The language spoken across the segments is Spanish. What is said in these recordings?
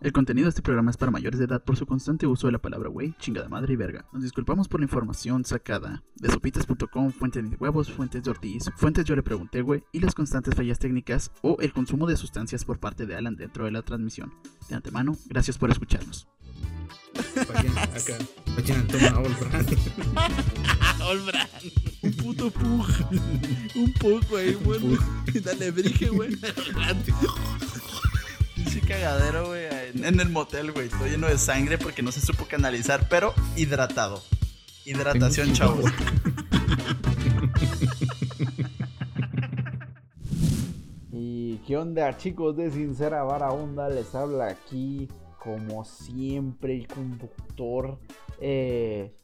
El contenido de este programa es para mayores de edad por su constante uso de la palabra güey, chingada madre y verga. Nos disculpamos por la información sacada de sopitas.com, fuentes de huevos, fuentes de Ortiz, fuentes yo le pregunté güey y las constantes fallas técnicas o el consumo de sustancias por parte de Alan dentro de la transmisión. De antemano, gracias por escucharnos. acá. toma Olbran. Un puto pug. Un pug, güey. Bueno, dale, brige, güey. Sí, cagadero, güey. En el motel, güey. Todo lleno de sangre porque no se supo canalizar, pero hidratado. Hidratación, chavos. ¿Y qué onda, chicos de Sincera Vara Onda? Les habla aquí, como siempre, el conductor eh,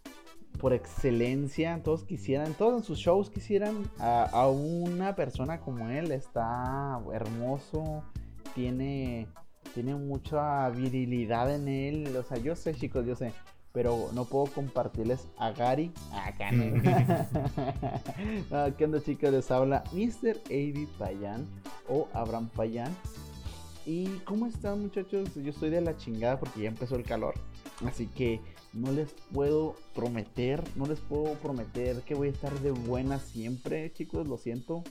por excelencia. Todos quisieran, todos en sus shows quisieran a, a una persona como él. Está hermoso tiene, tiene mucha virilidad en él. O sea, yo sé, chicos, yo sé. Pero no puedo compartirles a Gary. Acá no. ¿Qué onda, chicos? Les habla Mr. Avi Payan o Abraham Payan. ¿Y cómo están, muchachos? Yo estoy de la chingada porque ya empezó el calor. Así que no les puedo prometer, no les puedo prometer que voy a estar de buena siempre, chicos. Lo siento.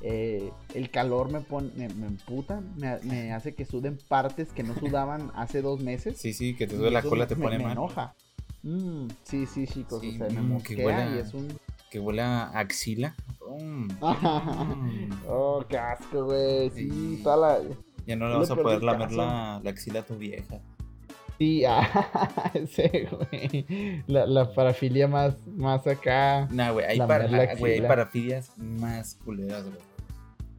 Eh, el calor me, pone, me, emputa, me, hace que suden partes que no sudaban hace dos meses. Sí, sí, que te duele la cola, te pone me, mal. Me enoja. Mm, sí, sí, chicos, o sea, me que huele, y es un... Que huele a axila. Mm. oh, qué asco, güey. Sí, toda la... Ya no le vas a poder lamer la, la, axila a tu vieja. Sí, ah, ese, güey. La, la, parafilia más, más acá. Nah, güey, hay, para, hay parafilias más culeras, güey.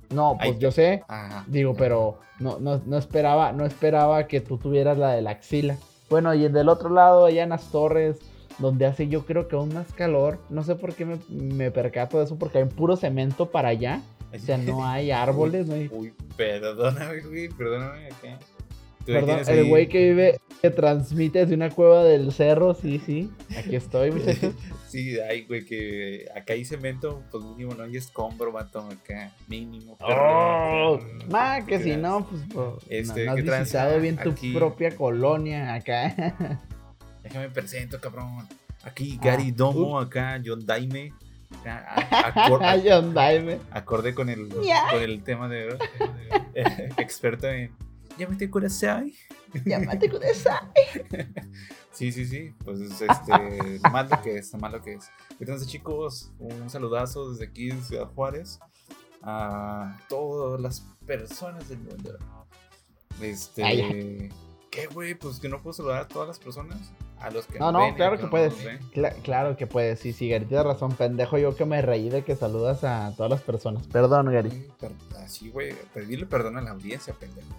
No, pues yo sé. Digo, pero no, no, no, esperaba, no esperaba que tú tuvieras la de la axila. Bueno, y del otro lado, allá en las torres, donde hace yo creo que aún más calor. No sé por qué me, me percato de eso, porque hay puro cemento para allá. O sea, no hay árboles, no hay... Uy, perdóname, güey, perdóname. Perdón, el güey que vive, que transmite desde una cueva del cerro, sí, sí. Aquí estoy, muchachos. sí, hay, güey, que acá hay cemento, pues mínimo no hay escombro, vato, acá, mínimo. Oh, más que si no, pues, pues este, no, has visitado bien tu propia colonia acá. Déjame presento, cabrón. Aquí Gary ah, Domo, acá John Daime. John Daime. Acorde con el, con el tema de experto en llámate Kurasai. Llámate Kurasai. sí, sí, sí. Pues este, más lo que es, más lo que es. Entonces, chicos, un saludazo desde aquí de Ciudad Juárez a todas las personas del mundo. Este. ¿Qué, güey? Pues que no puedo saludar a todas las personas. A los que no, no, claro que, puedes. claro que puedes. Sí, sí, Gary, tienes razón, pendejo. Yo que me reí de que saludas a todas las personas. Perdón, Gary. Así, güey. Pedirle perdón a la audiencia, pendejo.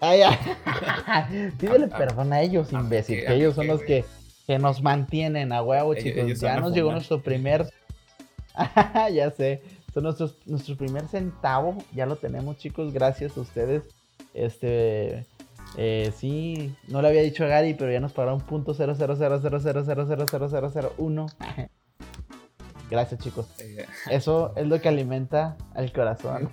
Ay, ay. Pídele perdón a ellos, imbécil. que ellos son los que, que nos mantienen a huevo, chicos. ya nos llegó nuestro primer. ya sé. Son nuestros, nuestro primer centavo. Ya lo tenemos, chicos. Gracias a ustedes. Este. Eh, sí, no le había dicho a Gary, pero ya nos pagaron punto cero cero cero cero cero cero cero cero cero cero uno. Gracias, chicos. Eso es lo que alimenta al corazón.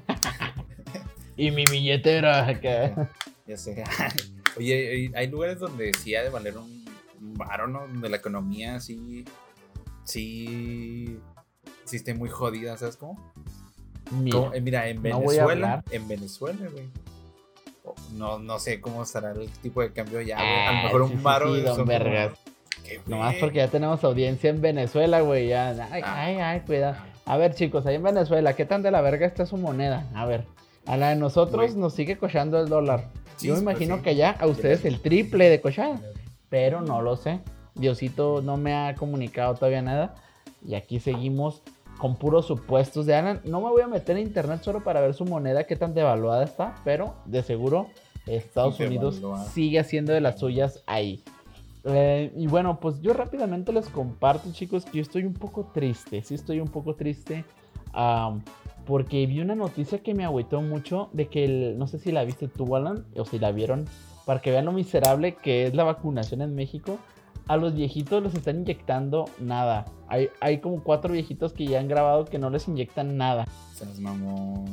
Y mi billetera acá. Ya sé. Oye, hay lugares donde sí ha de valer un, varo, ¿no? Donde la economía sí. Sí. Sí esté muy jodida, ¿sabes cómo? Mira, eh, mira en Venezuela. en Venezuela, güey. No, no sé cómo estará el tipo de cambio ya, A lo mejor un varo. Sí, don Vergas. Nomás porque ya tenemos audiencia en Venezuela, güey. Ya. Ay, ah. ay, ay, cuidado. A ver, chicos, ahí en Venezuela, ¿qué tan de la verga está su moneda? A ver. A la de nosotros nos sigue cochando el dólar. Yo me pues imagino que ya a ustedes el triple de cochada. Pero no lo sé. Diosito no me ha comunicado todavía nada. Y aquí seguimos con puros supuestos de Alan. No me voy a meter en internet solo para ver su moneda, qué tan devaluada está. Pero de seguro Estados Unidos sigue haciendo de las suyas ahí. Eh, y bueno, pues yo rápidamente les comparto, chicos, que yo estoy un poco triste. Sí, estoy un poco triste porque vi una noticia que me agüitó mucho de que, el, no sé si la viste tú, Alan, o si la vieron, para que vean lo miserable que es la vacunación en México. A los viejitos les están inyectando nada. Hay, hay como cuatro viejitos que ya han grabado que no les inyectan nada. Se nos mamó.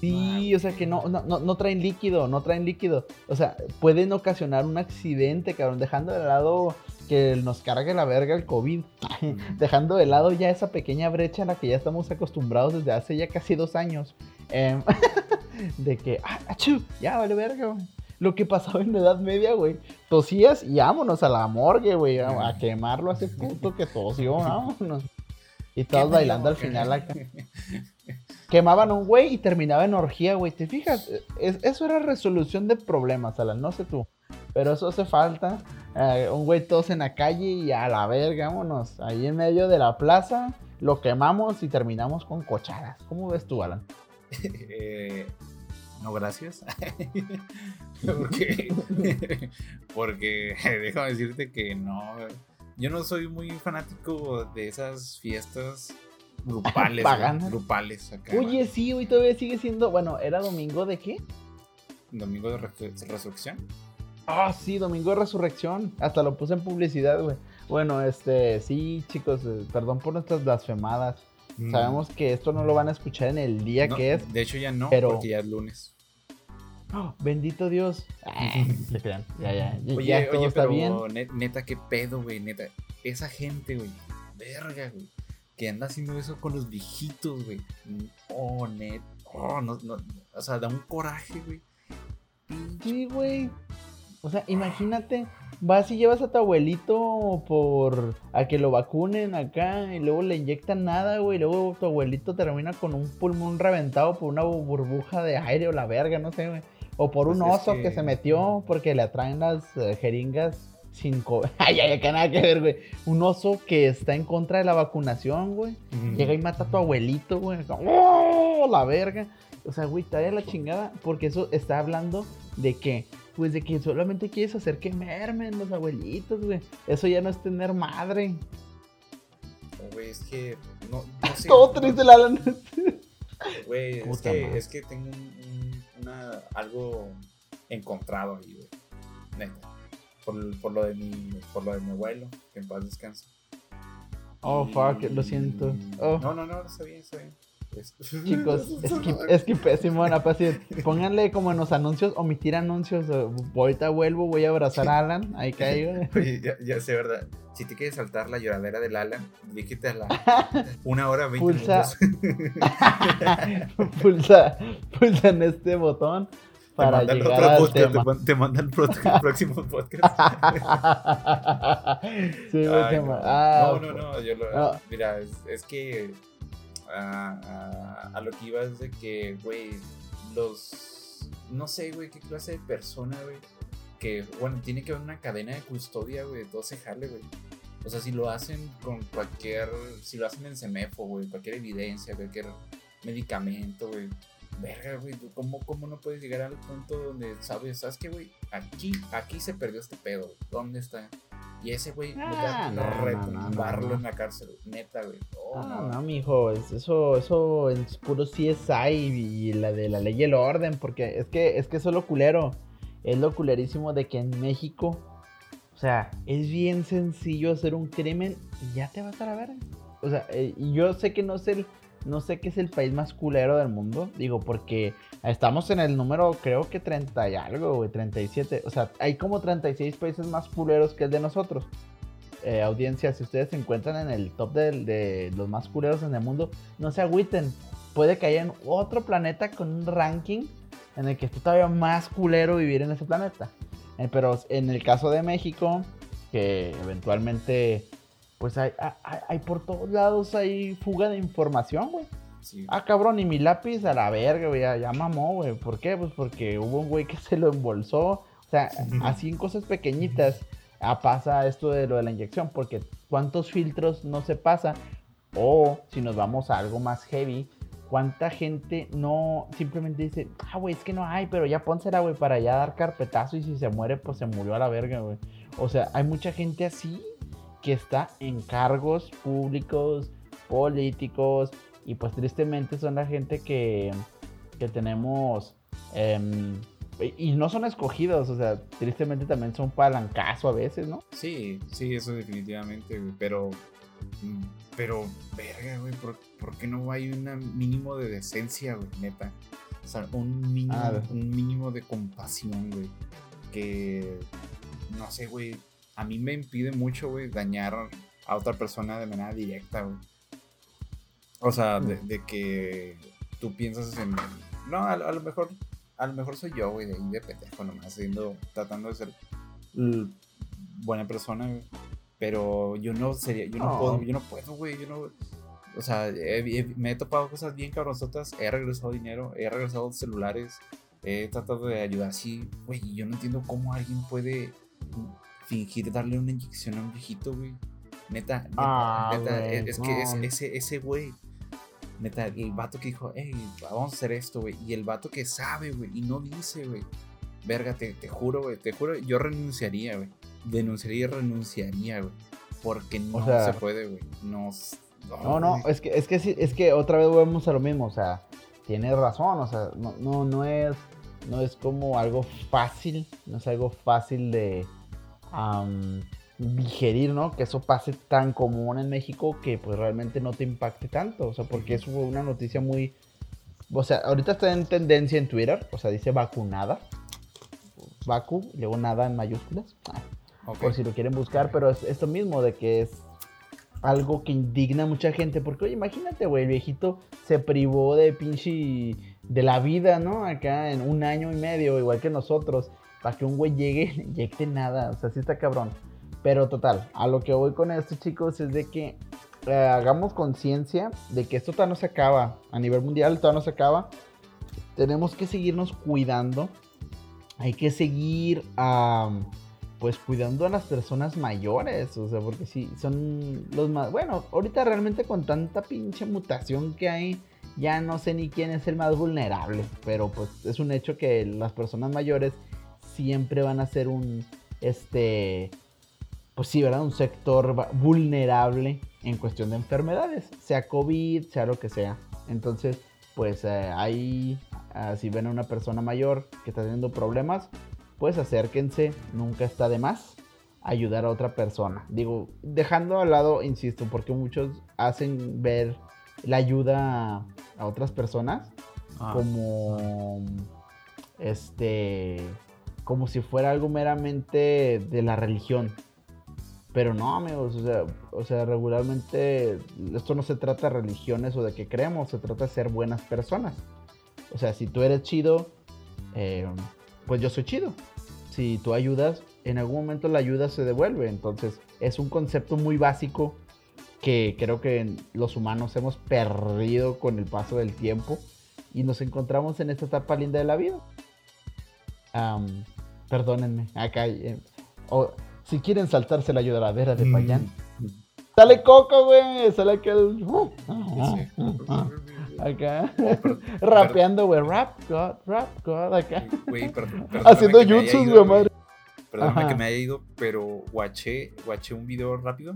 Sí, o sea que no, no, no, no traen líquido, no traen líquido. O sea, pueden ocasionar un accidente, cabrón, dejando de lado que nos cargue la verga el COVID, dejando de lado ya esa pequeña brecha a la que ya estamos acostumbrados desde hace ya casi dos años. Em, de que, ah, achú, ya vale verga, güey. Lo que pasaba en la Edad Media, güey. Tosías y vámonos a la morgue, güey. A, a quemarlo a ese punto que tosió, vámonos. Y todos bailando al final acá. Quemaban un güey y terminaba en orgía, güey. ¿Te fijas? Es- eso era resolución de problemas, Alan. No sé tú. Pero eso hace falta. Eh, un güey todos en la calle y a la verga, vámonos. Ahí en medio de la plaza, lo quemamos y terminamos con cochadas. ¿Cómo ves tú, Alan? Eh, no, gracias. porque, porque déjame decirte que no. Yo no soy muy fanático de esas fiestas grupales. Paganas. grupales acá. Oye, sí, hoy todavía sigue siendo. Bueno, ¿era domingo de qué? Domingo de Re- Resurrección. Ah, sí, Domingo de Resurrección. Hasta lo puse en publicidad, güey. Bueno, este, sí, chicos, eh, perdón por nuestras blasfemadas. Mm. Sabemos que esto no lo van a escuchar en el día No, que es. De hecho, ya no, pero- porque ya es lunes. ¡Oh, bendito Dios. Ah, se crean. Ya, ya. ya, Oye, ya todo oye, está pero bien. ne- neta, qué pedo, güey, neta. Esa gente, güey, verga, güey, que anda haciendo eso con los viejitos, güey. Oh, net, oh, no, no, o sea, da un coraje, güey. Sí, güey. O sea, imagínate, vas y llevas a tu abuelito por a que lo vacunen acá y luego le inyectan nada, güey. y Luego tu abuelito termina con un pulmón reventado por una bu- burbuja de aire o la verga, no sé, güey. O por un Pues es oso que... que- se metió porque le atraen las eh, jeringas sin Ay, ay, acá nada que ver, güey. Un oso que está en contra de la vacunación, güey. Mm. Llega y mata a tu abuelito, güey. ¡Oh! La verga. O sea, güey, está de la chingada. Porque eso está hablando de que, pues de que solamente quieres hacer que mermen los abuelitos, güey. Eso ya no es tener madre. Güey, es que, no, no sé. Todo triste, la Alan. Güey, es que, es que tengo un, un- una, algo encontrado ahí, güey. Neta. Por, por lo de mi, por lo de mi abuelo, que en paz descanse. Oh, fuck, lo siento. Oh. No, no, no, está bien, está bien. Es- Chicos, es que, es que pésimo. Pónganle como en los anuncios, omitir anuncios. Ahorita vuelvo, voy a abrazar a Alan. Ahí caigo. Oye, ya, ya sé, ¿verdad? Si te quieres saltar la lloradera del Alan, dígite a la una hora veinte Pulsa. minutos. pulsa, pulsa en este botón para te llegar otro al podcast, tema. Te, te mandan el próximo podcast. sí, Ay, no. Ah, no, no, no, yo lo, mira, es, es que ah, a lo que iba es de que, güey, los, no sé, güey, qué clase de persona, güey, que, bueno, tiene que haber una cadena de custodia, güey, de todo ese jale, güey. O sea, si lo hacen con cualquier, si lo hacen en Semefo, güey, cualquier evidencia, cualquier medicamento, güey. Verga, güey, ¿tú ¿cómo, ¿cómo no puedes llegar al punto donde sabes, sabes qué, güey? Aquí, aquí se perdió este pedo, güey. ¿dónde está? Y ese güey, Ah, no, retumbarlo no, no. en la cárcel, neta, güey. Oh, No, no. no, mijo, es- eso, eso en puro CSI y la de la ley y el orden, porque es que, es que eso es lo culero, es lo culerísimo de que en México, o sea, es bien sencillo hacer un crimen y ya te vas a la verga. O sea, eh, yo sé que no es el, no sé que es el país más culero del mundo, digo, porque estamos en el número, creo que 30 y algo, güey, 37, o sea, hay como 36 países más culeros que el de nosotros eh, audiencia, si ustedes se encuentran en el top de, los más culeros en el mundo, no se agüiten. Puede que haya en otro planeta con un ranking en el que esté todavía más culero vivir en ese planeta. Eh, pero en el caso de México, que eventualmente, pues hay, hay, hay por todos lados hay fuga de información, güey. Sí, Ah, cabrón, y mi lápiz a la verga, güey, ya, ya mamó, güey. ¿Por qué? Pues porque hubo un güey que se lo embolsó. O sea, así en cosas pequeñitas ah, pasa esto de lo de la inyección, porque cuántos filtros no se pasa. O si nos vamos a algo más heavy, cuánta gente no simplemente dice, ah, güey, es que no hay, pero ya pónsela, güey, para ya dar carpetazo y si se muere, pues se murió a la verga, güey. O sea, hay mucha gente así que está en cargos públicos, políticos, y pues tristemente son la gente que, que tenemos... em, y no son escogidos, o sea, tristemente también son palancazo a veces, ¿no? sí, sí, eso definitivamente. Pero, mm, pero, verga, güey, ¿por, por qué no hay un mínimo de decencia, güey, neta? O sea, un mínimo, un mínimo de compasión, güey. Que, no sé, güey, a mí me impide mucho, güey, dañar a otra persona de manera directa, güey. O sea, de, mm. que tú piensas en... No, a, lo mejor, a lo mejor soy yo, güey, de ahí de pendejo nomás, siendo, tratando de ser buena persona, güey. Pero yo no sería, yo no, puedo, yo no puedo, güey, yo no... O sea, me he topado cosas bien cabronzotas, he regresado dinero, he regresado celulares, he tratado de ayudar así, güey, yo no entiendo cómo alguien puede fingir darle una inyección a un viejito, güey. Neta, neta, ah, neta, es, que ese, ese güey, neta, el vato que dijo, hey, vamos a hacer esto, güey, y el vato que sabe, güey, y no dice, güey, verga, te, te juro, güey, te juro, yo renunciaría, güey, denunciaría y renunciaría, güey, porque no se puede, güey, no, no, no, es que, es que sí, es que otra vez volvemos a lo mismo, o sea, tienes razón, o sea, no, no, no es, no es como algo fácil, no es algo fácil de, digerir, ¿no? Que eso pase tan común en México que pues realmente no te impacte tanto, o sea, porque eso fue una noticia muy... O sea, ahorita está en tendencia en Twitter, o sea, dice vacunada. Vacu, luego nada en mayúsculas. Ah, por si lo quieren buscar, pero es esto mismo de que es algo que indigna a mucha gente. Porque, oye, imagínate, güey, el viejito se privó de pinche. de la vida, ¿no? Acá en un año y medio, igual que nosotros para que un güey llegue, inyecte nada. O sea, sí está cabrón. Pero total, a lo que voy con esto, chicos, es de que eh, hagamos conciencia de que esto todavía no se acaba. A nivel mundial todavía no se acaba. Tenemos que seguirnos cuidando. Hay que seguir pues cuidando a las personas mayores. O sea, porque sí, son los más... Bueno, ahorita realmente con tanta pinche mutación que hay, ya no sé ni quién es el más vulnerable. Pero pues es un hecho que las personas mayores siempre van a ser un, este, pues sí, ¿verdad? Un sector vulnerable en cuestión de enfermedades, sea COVID, sea lo que sea. Entonces, pues eh, ahí, ah, si ven a una persona mayor que está teniendo problemas, pues acérquense, nunca está de más ayudar a otra persona. Digo, dejando al lado, insisto, porque muchos hacen ver la ayuda a otras personas ah. como este como si fuera algo meramente de la religión. Pero no, amigos, o sea, o sea, regularmente esto no se trata de religiones o de que creemos, se trata de ser buenas personas. O sea, si tú eres chido, eh, pues yo soy chido. Si tú ayudas, en algún momento la ayuda se devuelve. Entonces, es un concepto muy básico que creo que los humanos hemos perdido con el paso del tiempo y nos encontramos en esta etapa linda de la vida. Perdónenme, acá. Eh, o, si quieren saltarse la lloradera de Payán. Mm. Sale Coco, güey. Sale aquel. Uh, acá. Rapeando, güey. Rap God, rap God. Acá. Güey, perdón, Haciendo jutsus, güey, madre. Perdóname que me haya ido, pero guaché, guaché un video rápido.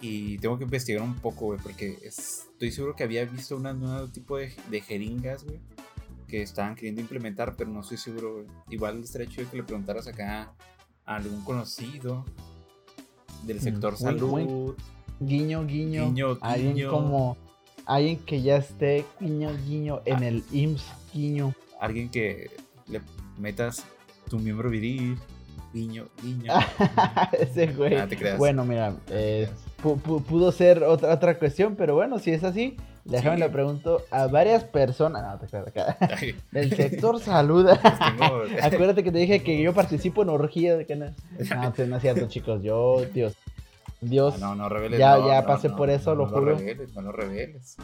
Y tengo que investigar un poco, güey, porque estoy seguro que había visto un nuevo tipo de, de jeringas, güey que estaban queriendo implementar, pero no estoy seguro. Igual estaría chido que le preguntaras acá a algún conocido del mm, sector salud. Guiño, guiño. Guiño, Alguien como. Alguien que ya esté guiño, guiño en ah. el IMSS, guiño. Alguien que le metas tu miembro viril. Guiño, guiño. Ese güey. Ah, bueno, mira, eh, pudo ser otra, otra cuestión, pero bueno, si es así, Déjame le pregunto a varias personas. No, te acá. Del sector salud. Acuérdate que te dije que yo participo en orgía de no. No, no es cierto, chicos. Yo, Dios. Dios. Ah, no, no reveles. Ya, ya pasé por eso, lo juro. No reveles, no lo reveles.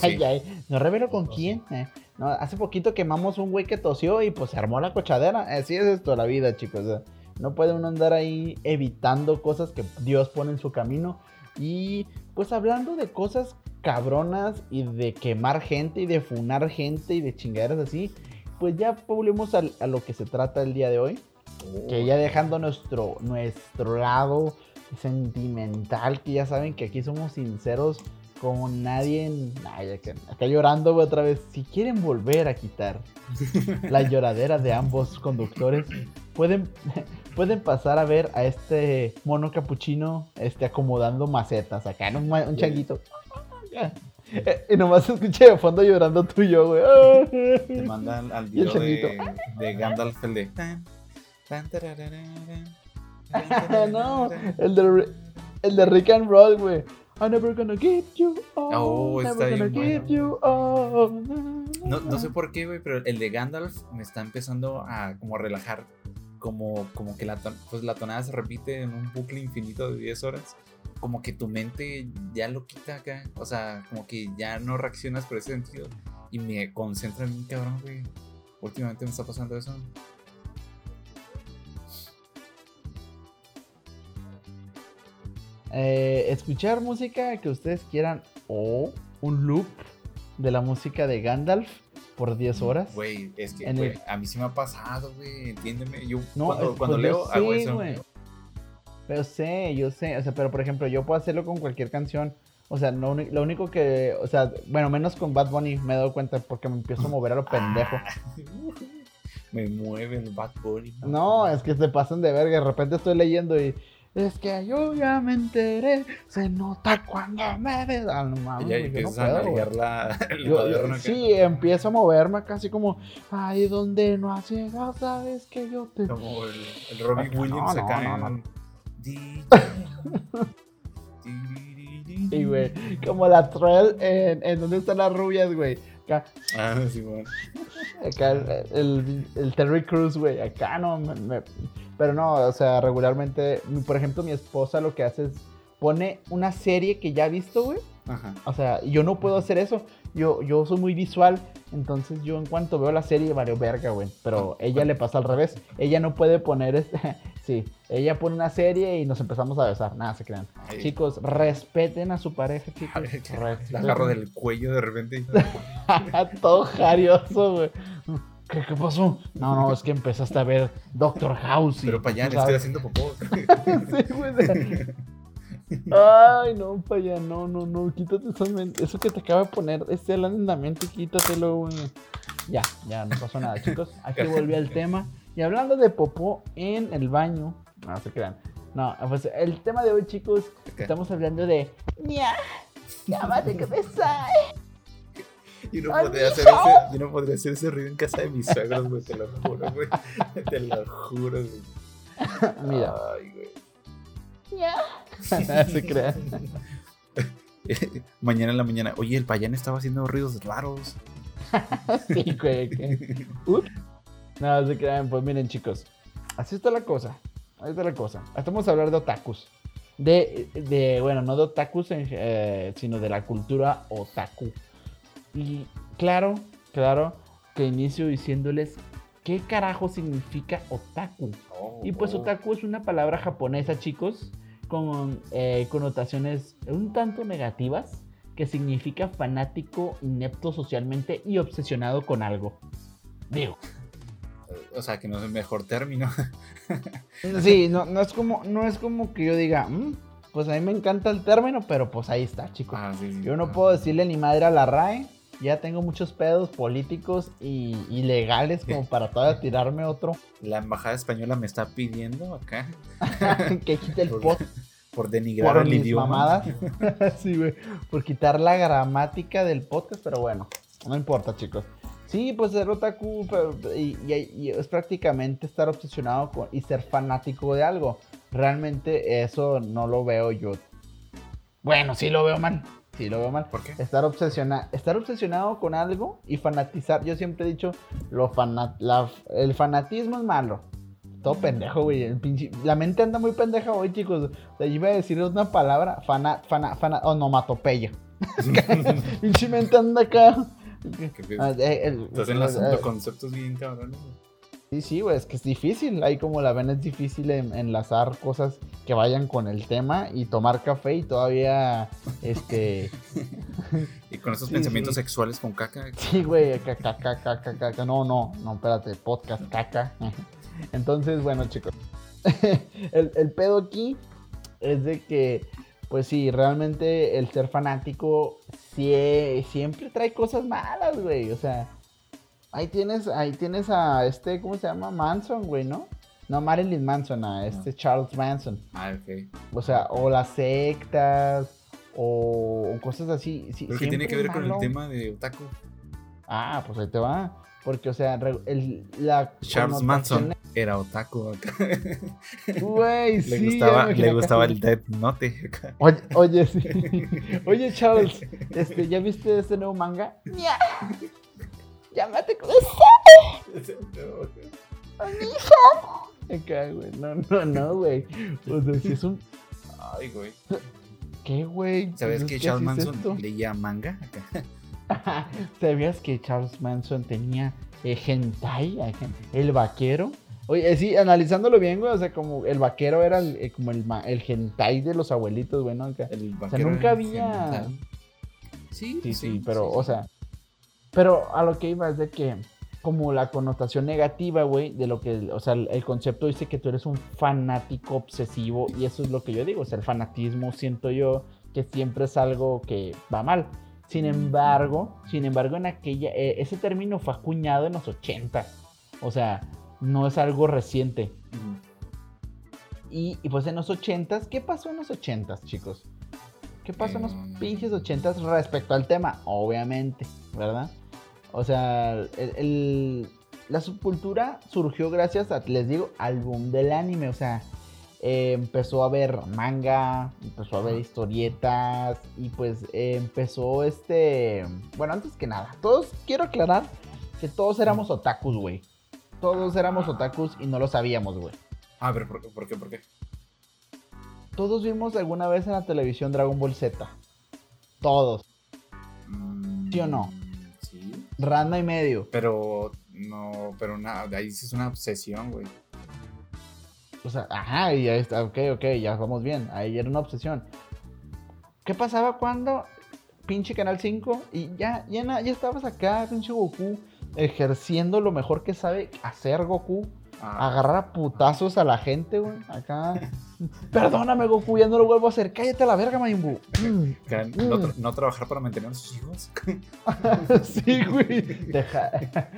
Ay, ay, ¿No revelo con quién? Eh, no, hace poquito quemamos un güey que tosió y pues se armó la cochadera. Así es esto la vida, chicos. no puede uno andar ahí evitando cosas que Dios pone en su camino. Y pues hablando de cosas cabronas y de quemar gente y de funar gente y de chingaderas así, pues ya volvemos a, lo que se trata el día de hoy. Que ya dejando nuestro, nuestro lado sentimental, que ya saben que aquí somos sinceros con nadie. Ay, acá, acá llorando otra vez. Si quieren volver a quitar la lloradera de ambos conductores, pueden, pueden pasar a ver a este mono capuchino este, acomodando macetas acá, un, un changuito. y nomás se escucha de fondo llorando tú y yo, güey. Te mandan al video de, de Gandalf, el de. no, el de, el de Rick and Roll, güey. I'm never gonna give you all. Oh, está never gonna bien give you all. No, no sé por qué, güey, pero el de Gandalf me está empezando a como relajar. Como, como que la, pues la tonada se repite en un bucle infinito de 10 horas. Como que tu mente ya lo quita acá. O sea, como que ya no reaccionas por ese sentido. Y me concentra en mí, cabrón, güey. Últimamente me está pasando eso. Eh, escuchar música que ustedes quieran o un loop de la música de Gandalf por 10 horas. Güey, es que, el- a mí sí me ha pasado, güey. Entiéndeme. Yo No, cuando, es- cuando pues yo leo, hago sé, eso. güey. Yo sé, yo sé. O sea, pero por ejemplo, yo puedo hacerlo con cualquier canción. O sea, no, lo único que. O sea, bueno, menos con Bad Bunny me he dado cuenta porque me empiezo a mover a lo pendejo. Ah, me mueve el Bad Bunny. No, es que se pasan de verga. De repente estoy leyendo y. Es que yo ya me enteré. Se nota cuando me ves. Ah, no mames, Y güey, yo no empiezas a güey. la, el Yo- yo- sí, empiezo a moverme casi como. Ay, donde no has llegado, sabes que yo te. Como el, el Robbie No, Williams no, acá no, en. Y, güey, como la trail en, en donde están las rubias, güey. Acá, Ah, sí, bueno. acá el, el, Terry Cruz, güey. Acá no, me- me- pero no, o sea, regularmente, por ejemplo, mi esposa lo que hace es pone una serie que ya ha visto, güey. Ajá. O sea, yo no puedo hacer eso. Yo, yo soy muy visual. Entonces yo en cuanto veo la serie, valió verga, güey. Pero ella le pasa al revés. Ella no puede poner este... Sí, ella pone una serie y nos empezamos a besar. Nada, se crean. Ay. Chicos, respeten a su pareja, chicos. La agarro del cuello de repente. y- Todo jarioso, güey. ¿Qué, qué pasó? No, no, es que empezaste a ver Doctor House. y Pero para allá le estoy haciendo popó. Sí, güey. Ay, no, para allá, no, no, no, quítate men- eso que te acaba de poner, este alineamiento, quítatelo, güey. Ya, ya, no pasó nada, chicos. Aquí volví al tema. Y hablando de popó en el baño, no se crean. No, pues el tema de hoy, chicos, ¿Qué? estamos hablando de. ¡Nia! ¡Llámate que me sale! Yo no, podría hacer ese, yo no podría hacer ese ruido en casa de mis suegros, güey. Te lo juro, güey. Te lo juro, güey. Mira, Ay, güey. no se crean. mañana en la mañana. Oye, el payán estaba haciendo ruidos raros. Sí, güey. Ups. No, se crean. Pues miren, chicos. Así está la cosa. Así está la cosa. Estamos a hablar de otakus. De, de bueno, no de otakus, eh, sino de la cultura otaku. Y claro, claro, que inicio diciéndoles qué carajo significa otaku. Oh, Y pues oh. otaku es una palabra japonesa, chicos, con eh, connotaciones un tanto negativas, que significa fanático, inepto socialmente y obsesionado con algo. Digo. O sea, que no es el mejor término. Sí, no, no, es, como, no es como que yo diga, "Mm, pues a mí me encanta el término, pero pues ahí está, chicos. Ah, sí, sí. Yo no puedo decirle ni madre a la RAE. Ya tengo muchos pedos políticos y, y legales como para todavía tirarme otro La embajada española me está pidiendo acá que quite el pot por denigrar por el mis idioma. mamadas. sí, güey. Por quitar la gramática del podcast, pero bueno, no importa, chicos. Sí, pues ser otaku pero- y, y- y es prácticamente estar obsesionado con y ser fanático de algo. Realmente eso no lo veo yo. Bueno, sí lo veo mal. Sí lo veo mal. ¿Por qué? Estar, obsesiona estar obsesionado con algo y fanatizar. Yo siempre he dicho, lo fana- la- el fanatismo es malo. Todo pendejo, güey. el pinche- La mente anda muy pendeja hoy, chicos. O sea, yo iba a decir una palabra, fana, fana, fana, onomatopeya. pinche mente anda acá. Ah, eh, el- Estás eh, enlazando conceptos bien cabrones. Sí, sí, güey, es que es difícil. Ahí como la ven es difícil en- enlazar cosas que vayan con el tema y tomar café y todavía, este... Y con esos Sí, pensamientos sí. sexuales con caca. Sí, güey, caca, caca, caca, caca. No, no, no, espérate, podcast, caca. Entonces, bueno, chicos. el, el pedo aquí es de que, pues sí, realmente el ser fanático sí- siempre trae cosas malas, güey. O sea, ahí tienes, ahí tienes a este, ¿cómo se llama? Manson, güey, ¿no? No, Marilyn Manson, a este Charles Manson. Ah, ok. O sea, o las sectas, o, o cosas así. Sí, Pero que tiene que ver con el tema de Otaku. Ah, pues ahí te va. Porque, o sea, el, la. Charles Manson era Otaku acá. Güey, sí, ya gustaba, le gustaba el Death Note acá. Oye, oye, sí. Oye, Charles, este, ¿ya viste este nuevo manga? ¡Nya! Llámate con Acá, güey. No, no, no, güey. O sea, si es un. Ay, güey. ¿Qué, güey? ¿Sabes Pues que es Charles Manson leía manga acá? ¿Sabías que Charles Manson tenía eh, hentai? Ajá, El vaquero. Oye, eh, sí, analizándolo bien, güey, o sea, como el vaquero era el, eh, como el, el hentai de los abuelitos, güey. Acá. El O sea, vaquero nunca había... Sí, Sí, sí, pero, o sea, pero a lo que iba es de que, como la connotación negativa, güey, de lo que, o sea, el, el concepto dice que tú eres un fanático obsesivo, y eso es lo que yo digo, o sea, el fanatismo siento yo que siempre es algo que va mal. Sin embargo, sin embargo, en aquella, eh, ese término fue acuñado en los 80, o sea, no es algo reciente. Y, y pues en los 80s, ¿qué pasó en los 80s, chicos? ¿Qué pasó en los Mm. pinches 80s respecto al tema? Obviamente, ¿verdad? O sea, el- el- la subcultura surgió gracias a, les digo, al boom del anime. O sea, eh, empezó a haber manga, empezó a haber Ajá. historietas y pues eh, empezó este... Bueno, antes que nada, todos, quiero aclarar que todos éramos otakus, güey. Todos éramos otakus y no lo sabíamos, güey. Ah, pero ¿por qué? ¿Por qué? ¿Por qué? Todos vimos alguna vez en la televisión Dragon Ball Z. Todos. Mm, ¿Sí o no? Sí. Randa y medio. Pero no, pero nada, de ahí sí es una obsesión, güey. O sea, ajá, y ya está, ok, ok, ya vamos bien. Ahí era una obsesión. ¿Qué pasaba cuando pinche Canal 5 y ya, ya, ya estabas acá, pinche Goku, ejerciendo lo mejor que sabe hacer Goku? Ah, Agarrar a putazos a la gente, güey. Acá. Perdóname, Goku, ya no lo vuelvo a hacer. Cállate a la verga, Mayimbu. Mm. no, tra- no trabajar para mantener a sus hijos. sí, güey. Deja-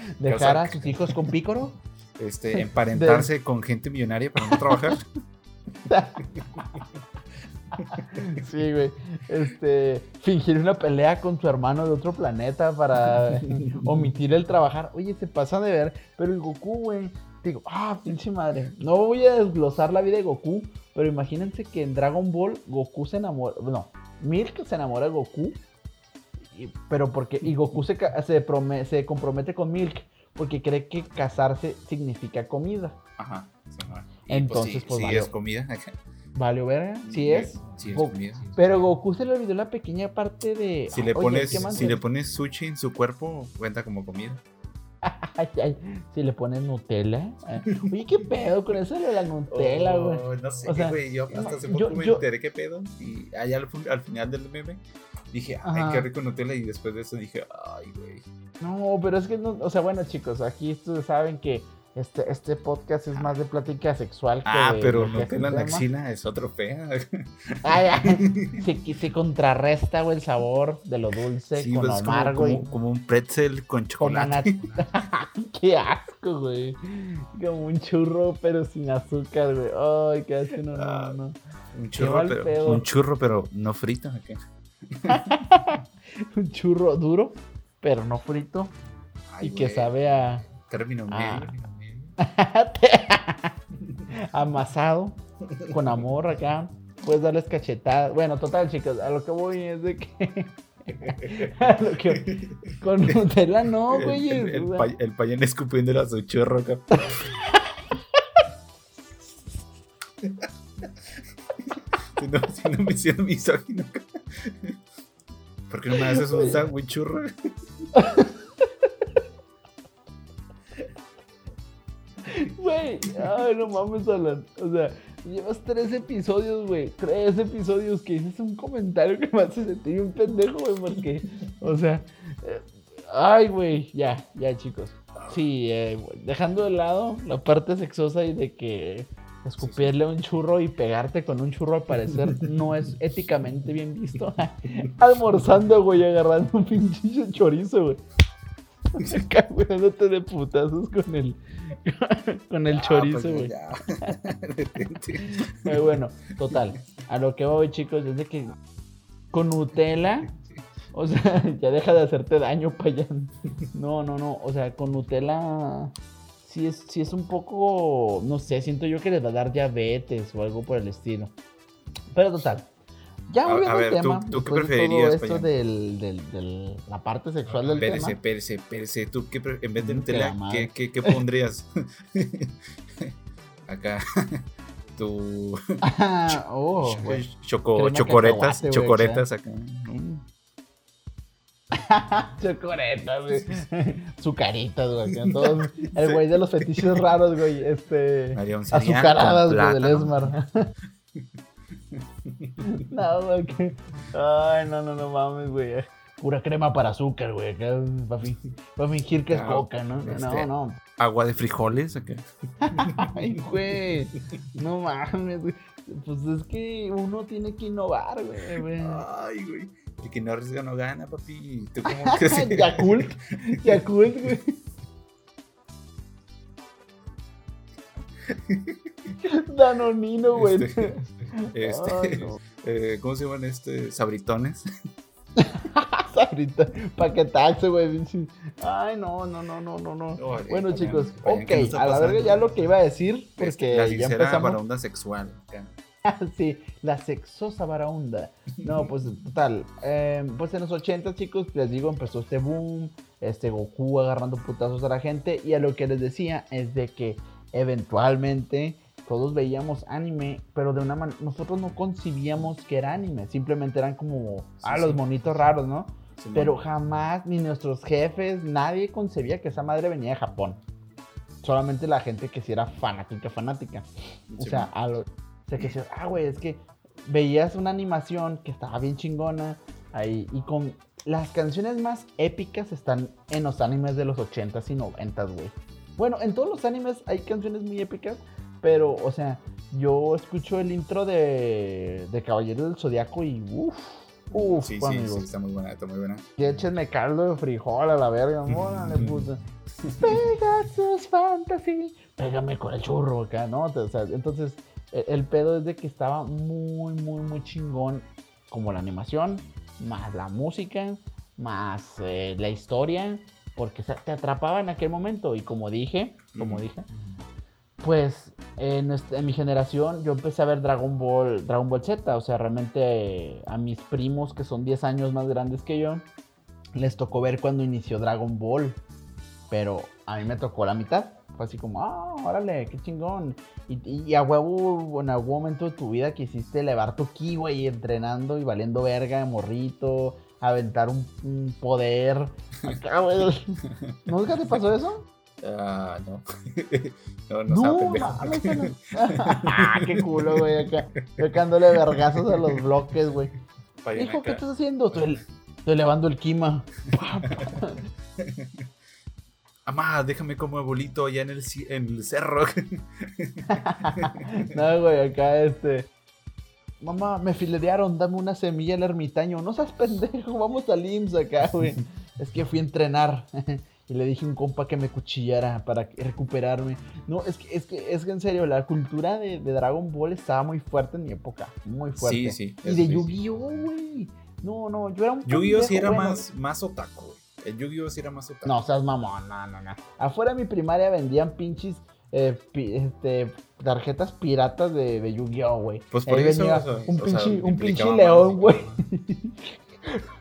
dejar a sus hijos con pícoro. Este, emparentarse con gente millonaria para no trabajar. Sí, güey. Este, fingir una pelea con tu hermano de otro planeta para omitir el trabajar. Oye, se pasa de ver, pero el Goku, güey. Digo, ah, pinche madre. No voy a desglosar la vida de Goku, pero imagínense que en Dragon Ball Goku se enamora. No, Milk se enamora de Goku. y- pero porque. Y Goku se, se, prome- se compromete con Milk porque cree que casarse significa comida. Ajá. sí. Y, Entonces, sí, pues, sí valió. es comida. ¿Vale, verga? Sí es. Sí es Goku- comida. Pero Goku se le olvidó la pequeña parte de. Si le Oye, pones, ¿qué más si le pones sushi en su cuerpo, cuenta como comida. Ay, ay, si le pones Nutella. eh. Oye, ¿qué pedo con eso de la Nutella, güey? Oh, no sé, O sea, güey. Yo hasta hace yo- poco me yo- enteré qué pedo. Y allá al, final del meme dije, ay, Ajá. qué rico Nutella. Y después de eso dije, ay, güey. No, pero es que no. O sea, bueno, chicos, aquí ustedes saben que este, este podcast es más de plática sexual que. Ah, de pero Nutella en la axila es otro fea. Ay, ay, se, se contrarresta, güey, el sabor de lo dulce Sí, con lo como, amargo como, como un pretzel con chocolate. Qué asco, güey. Como un churro, pero sin azúcar, güey. Ay, qué asco, no, no, Ah, no. Un churro, pero, pedo. un churro, pero no frito. ¿o qué? Un churro duro, pero no frito. Ay, y que sabe a. Término medio. Amasado, con amor acá. Puedes darles cachetadas. Bueno, total, chicos, a lo que voy es de que. a lo que. Con Nutella no, güey. el, el, pay- el payán escupiéndole a su churro acá. si, no, si no me siento misógino acá. ¿Por qué no me haces un sándwich churro? Ay, no mames, Alan. O sea, llevas tres episodios, güey. Tres episodios que dices un comentario que me hace sentir un pendejo, güey, porque, o sea, eh, ay, güey, ya, ya, chicos. Sí, eh, dejando de lado la parte sexosa y de que escupirle un churro y pegarte con un churro al parecer no es éticamente bien visto. Almorzando, güey, agarrando un pinche chorizo, güey. Dándote de putazos con el, con el chorizo, Ah, pues, güey. Pero bueno, total. A lo que voy, chicos, es de que con Nutella. O sea, ya deja de hacerte daño allá. No, no, no. O sea, con Nutella sí es, sí es un poco, no sé, siento yo que le va a dar diabetes o algo por el estilo. Pero total. Ya A- a ver, ¿tú- tema, tú qué después de preferirías, todo esto del, del, del- la parte sexual del Pérese, tema. pérese, pérese. ¿Tú qué en vez de Nutella. ¿qué, qué, qué pondrías? Acá. Tu. Ah, oh, choco, chocoretas, chocoretas acá. Mm. Chocoreta, güey. Su carita, güey. todos- El güey de los fetiches raros, güey. Este. Azucaradas, güey, del. Esmar. No, güey. que- Ay, no, no, no mames, güey. Pura crema para azúcar, güey. Acá para fingir, pa' fingir que es coca, ¿no? este- No, no. Agua de frijoles acá. Ay, güey. No mames, güey. Pues es que uno tiene que innovar, güey. güey. Ay, güey. El que no arriesga no gana, papi. ¿Tú cómo que Yakult. Yakult, güey. Danonino, güey. Este, este, Ay, no. eh, ¿Cómo se llaman este? Sabritones. Paquetaxo, güey. Ay, no, no, no, no, no, no. Bueno, chicos, vayan, ¿qué nos ok, a la verga ya lo que iba a decir, porque Este, la ya sincera empezamos. sexual. sí, la sexosa varaunda. No, pues total. eh, pues en los 80, chicos, les digo, empezó este boom. Este Goku agarrando putazos a la gente. Y a lo que les decía es de que eventualmente todos veíamos anime, pero de una manera. Nosotros no concibíamos que era anime. Simplemente eran como. ah, Sí, los monitos raros, ¿no? Sí, Pero jamás, ni nuestros jefes, nadie concebía que esa madre venía de Japón. Solamente la gente que sí era fanática, fanática. O sea, a lo- o sea, que decías, ah, güey, es que veías una animación que estaba bien chingona ahí y con las canciones más épicas están en los animes de los 80s y 90s, güey. Bueno, en todos los animes hay canciones muy épicas, pero, o sea, yo escucho el intro de, de Caballero del Zodiaco y uff, uff, Sí, sí, sí, está muy buena, está muy buena. Y échenme caldo de frijol a la verga, órale, puta. Pegasus Fantasy. Pégame con el churro acá, ¿no? O sea, entonces, e- el pedo es de que estaba muy, muy, muy chingón. Como la animación, más la música, más eh, la historia. Porque te atrapaba en aquel momento. Y como dije, como dije, pues en, mi generación yo empecé a ver Dragon Ball, Dragon Ball Z, o sea, realmente a mis primos que son 10 años más grandes que yo, les tocó ver cuando inició Dragon Ball, pero a mí me tocó la mitad. Fue así como, ah, órale, qué chingón. Y, y a huevo, en algún momento de tu vida quisiste elevar tu ki, güey, entrenando y valiendo verga de morrito, aventar un, un poder. ¿Nunca te pasó eso? Ah, no. no, no, se lo- ah, qué culo, güey. Acá, yo acá dándole vergazos a los bloques, güey. Hijo, ¿qué estás haciendo? Estoy, estoy elevando el Kima. Amá, déjame como abuelito allá en el, ci- en el cerro. no, güey, acá este. Mamá, me filerearon, dame una semilla al ermitaño. No seas pendejo, vamos al IMSS acá, güey. Es que fui a entrenar. Y le dije a un compa que me cuchillara para recuperarme. No, es que, es que, es que en serio, la cultura de, de Dragon Ball estaba muy fuerte en mi época. Muy fuerte. Sí, sí, Y eso de. Yu-Gi-Oh, güey. No, no, yo era un Yu-Gi-Oh sí era bueno, más, más otaku, güey. El Yu-Gi-Oh sí era más otaku. No, seas mamón, no, no, no. Afuera de mi primaria vendían pinches eh, pi- este, tarjetas piratas de, de Yu-Gi-Oh, güey. Pues por Ahí eso, venía o sea, un o sea, pinche, un pinche león, güey.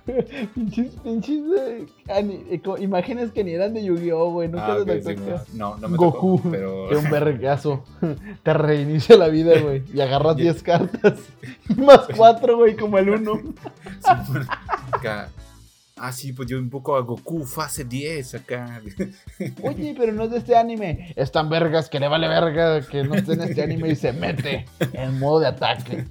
pinches, pinches eh, eh, imágenes que ni eran de Yu-Gi-Oh, güey. Nunca Ah, se ok, te sí, no, no me Goku, tocó, pero... de un vergazo. Te reinicia la vida, güey. Y agarras Ya. 10 cartas. Más 4, güey, como el 1. acá. Ah, sí, pues yo un poco a Goku fase 10 acá. Oye, pero no es de este anime. Es tan vergas que le vale verga que no esté en este anime y se mete en modo de ataque.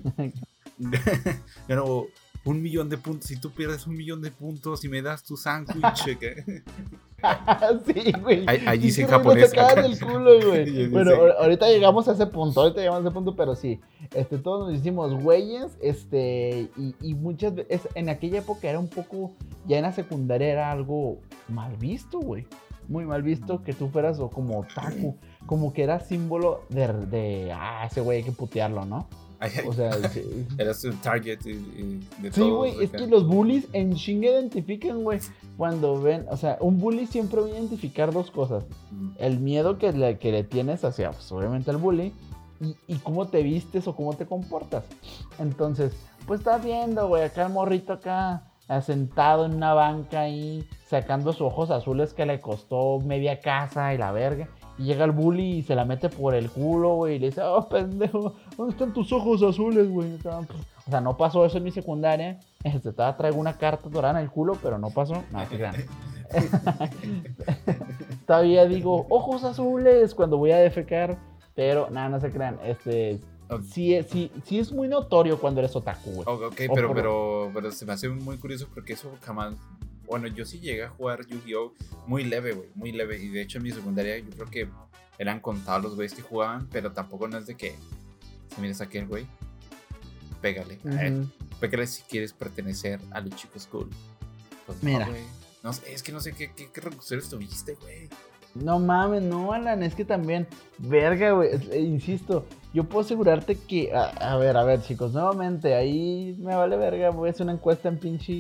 Gano un millón de puntos. Si tú pierdes un millón de puntos y me das tu sándwich. sí, güey. Ahí dice en japonés, del culo, Sí, güey. sí, Bueno, sí. ahor- ahorita llegamos a ese punto, ahorita llegamos a ese punto, pero sí. Este, todos nos hicimos güeyes, este, y, y muchas veces, en aquella época era un poco, ya en la secundaria era algo mal visto, güey. Muy mal visto que tú fueras o como otaku, como que era símbolo de, de ah, ese güey hay que putearlo, ¿no? O sea, sí. Eras un target y- y de Sí, güey, es que los bullies en chinga identifican, güey. Cuando ven, o sea, un bully siempre va a identificar dos cosas. Mm. El miedo que le, que le tienes hacia, pues, obviamente, al bully. Y, y cómo te vistes o cómo te comportas. Entonces, pues estás viendo, güey, acá el morrito acá, sentado en una banca ahí, sacando sus ojos azules que le costó media casa y la verga. Y llega el bully y se la mete por el culo, güey, y le dice, oh, pendejo, ¿dónde están tus ojos azules, güey? Pues, O sea, no pasó eso en mi secundaria. Este, todavía traigo una carta dorada en el culo, pero no pasó. No, te crean. Todavía digo, ojos azules cuando voy a defecar. Pero nada, no se crean. Este, Ok. sí, es- sí, sí es muy notorio cuando eres otaku, güey. Ok, ok, O pero, por- pero, pero se me hace muy curioso porque eso jamás. Bueno, yo sí llegué a jugar Yu-Gi-Oh! muy leve, güey, muy leve. Y de hecho en mi secundaria yo creo que eran contados los güeyes que jugaban, pero tampoco no es de que. Si miras a aquel güey, pégale. a él. Pégale si quieres pertenecer a los chicos cool. Pues no, Mira. No sé, es que no sé qué, qué, qué recursos tuviste, güey. No mames, no, Alan, es que también, verga, güey, eh, insisto, yo puedo asegurarte que, a, a ver, a ver, chicos, nuevamente, ahí me vale verga, voy a hacer una encuesta en pinche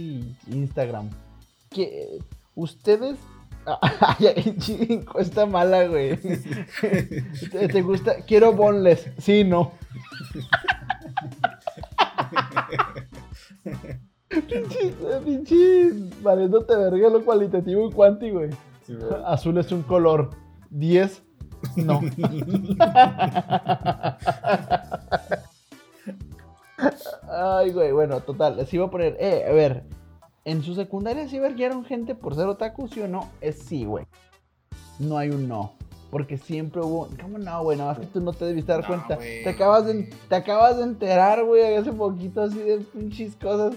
Instagram. Que ustedes, encuesta mala, güey. ¿Te, te gusta? Quiero boneless, sí, no. pinche, pinche, valiéndote verga lo cualitativo y cuanti, güey. Sí, güey. Azul es un color. 10. No. Ay, güey, bueno, total. Les iba a poner, eh, a ver. En su secundaria sí verguieron gente por ser otaku, sí o no? Es sí, güey. No hay un no. Porque siempre hubo. ¿Cómo no, güey? Nada más que tú no te debiste dar No, cuenta. Te acabas, de, te acabas de enterar, güey, hace poquito así de pinches cosas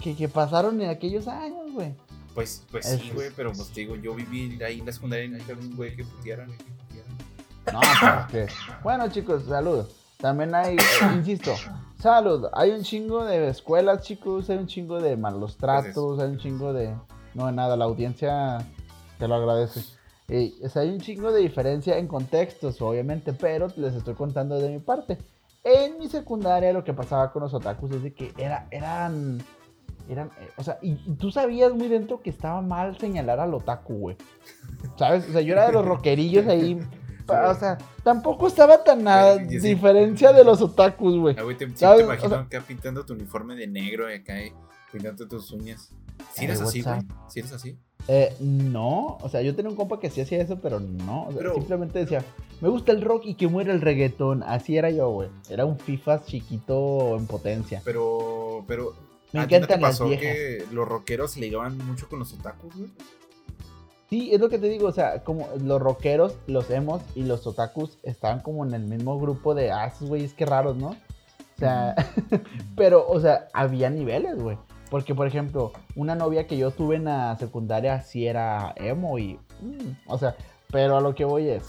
que, que pasaron en aquellos años, güey. Pues, pues Eso sí, güey, pero pues te digo, yo viví ahí en la secundaria y no había un güey que putearan. No, pues que. Bueno, chicos, salud. También hay, eh, insisto, salud. Hay un chingo de escuelas, chicos. Hay un chingo de malos tratos. Hay un chingo de. No, de nada, la audiencia te lo agradece. Eh, o sea, hay un chingo de diferencia en contextos, obviamente, pero les estoy contando de mi parte. En mi secundaria lo que pasaba con los otakus es de que era, eran. Eran, eh, o sea, y, y tú sabías muy dentro que estaba mal señalar al otaku, güey. ¿Sabes? O sea, yo era de los rockerillos ahí. Pa- O sea, tampoco estaba tan a sí. diferencia de los otakus, güey. Ah, güey, te, te O imagino sea- acá pintando tu uniforme de negro y acá eh, pintando tus uñas. Si eres así, güey. Si eres así. Eh, no, o sea, yo tenía un compa que sí hacía eso, pero no. O sea, Pero- simplemente decía, me gusta el rock y que muera el reggaetón. Así era yo, güey. Era un FIFA chiquito en potencia. Pero, pero. Me ¿a ti no te encantan las pasó viejas. que los rockeros se ligaban mucho con los otakus, güey? Sí, es lo que te digo, o sea, como los rockeros, los emos y los otakus estaban como en el mismo grupo de, ah, esos güeyes qué raros, ¿no? O sea, pero, o sea, había niveles, güey. Porque, por ejemplo, una novia que yo tuve en la secundaria sí era emo y, mm, o sea, pero a lo que voy es...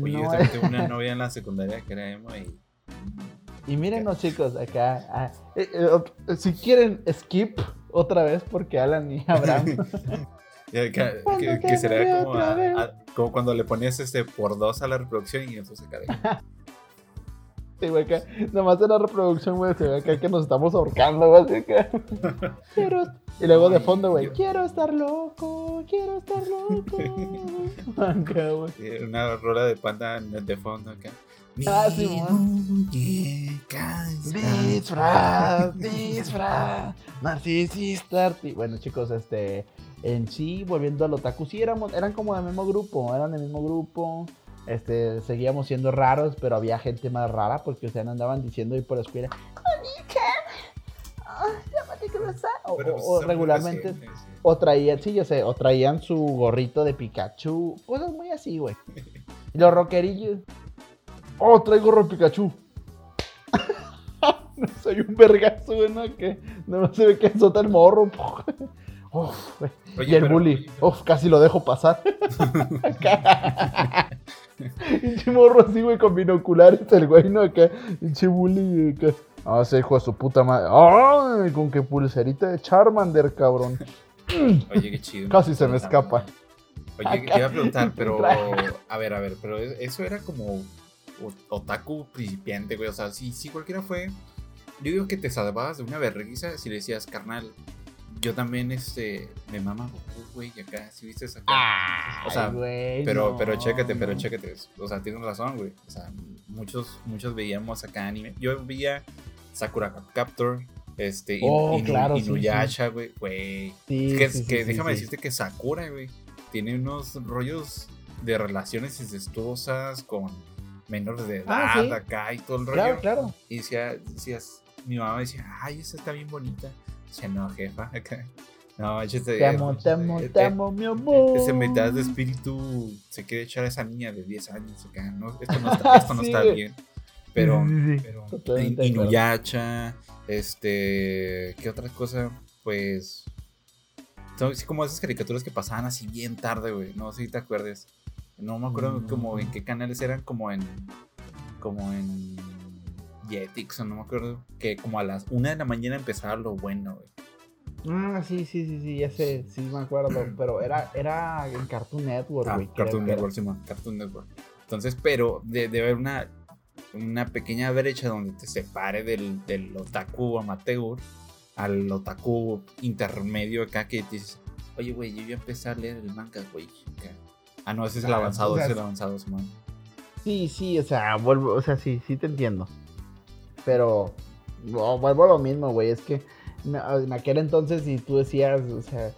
Oye, yo no también es- tuve una novia en la secundaria que era emo y. Y mírenos, chicos, acá. ah, eh, eh, si quieren, skip otra vez porque Alan y Abraham. Que, que- enamoré como, a- a- como cuando le ponías este por dos a la reproducción y entonces acá de- Sí, güey, acá. Nomás en la reproducción, güey, se ve acá que nos estamos ahorcando, güey. Quiero. Y luego de fondo, güey. Quiero estar loco, quiero estar loco. Acá, güey. una rola de panda de fondo acá. Ah, sí, Disfraz, disfraz, narcisista. Bueno, chicos, este. En sí, volviendo al otaku, sí éramos, eran como del mismo grupo, eran del mismo grupo. Este, seguíamos siendo raros, pero había gente más rara porque, o sea, no andaban diciendo ahí por la escuela. "Monica, ah, llámate Kurosa", O, Pero, o- pues, regularmente, sí. o traían, sí, yo sé, o traían su gorrito de Pikachu, cosas muy así, güey. Y los rockerillos. Oh, traigo gorro de Pikachu. soy un vergazo, güey, ¿no? Que no se ve que azota el morro. Uf. Oye, y el pero- bully. Uf, casi lo dejo pasar. Pinche morro así, güey, con binoculares, el güey, ¿no? Acá. Pinche bully. Acá. Ah, ese hijo de su puta madre. Ay, con qué pulserita de Charmander, cabrón. Oye, qué chido. Casi se me escapa. Oye, te iba a preguntar, pero. A ver, a ver, pero es- eso era como. otaku principiante, güey. O sea, si, si cualquiera fue. Yo digo que te salvabas de una vergüenza si le decías, carnal. Yo también, este, me mama Goku, güey, y acá, si viste acá. Ay, O sea, güey, Pero, no, pero chécate, pero chécate. O sea, tienes razón, güey. O sea, muchos, muchos veíamos acá anime. Yo veía Sakura Captor, este, Oh, Inu- claro, sí, Inuyasha, güey. Güey. Sí, Es que, sí, sí, que sí, déjame sí. decirte que Sakura, güey, tiene unos rollos de relaciones incestuosas con menores de edad Ah, sí. acá y todo el rollo. Claro, claro. Y decía, decías, mi mamá decía, ay, esa está bien bonita. Dice, no, jefa. No, échate. Te amo, te amo, te amo, mi amor. ese mitad de espíritu se quiere echar a esa niña de 10 años. acá, no, esto no está, esto no Sí, está güey. bien. Pero, Sí, pero este, ¿qué otra cosa? Pues, son así como esas caricaturas que pasaban así bien tarde, güey. No sé si te acuerdas. No me acuerdo Mm. como en qué canales eran, como en, como en Jetix o no me acuerdo. Que como a las una de la mañana empezaba lo bueno, güey. Ah, sí, sí, sí, sí, ya sé, sí me acuerdo, pero era, era en Cartoon Network, Ah, güey. Cartoon. Network, Simón, Cartoon Network. Entonces, pero de- debe haber una, una pequeña brecha donde te separe del, del otaku amateur al otaku intermedio acá que dices, oye, güey, yo ya empecé a leer el manga, güey. acá". Ah, no, ese es el Ah, avanzado, o sea, ese es el avanzado, Simón. Sí, sí, o sea, vuelvo, o sea, sí, sí te entiendo. Pero vuelvo a lo mismo, güey, es que me- en aquel entonces si tú decías, o sea,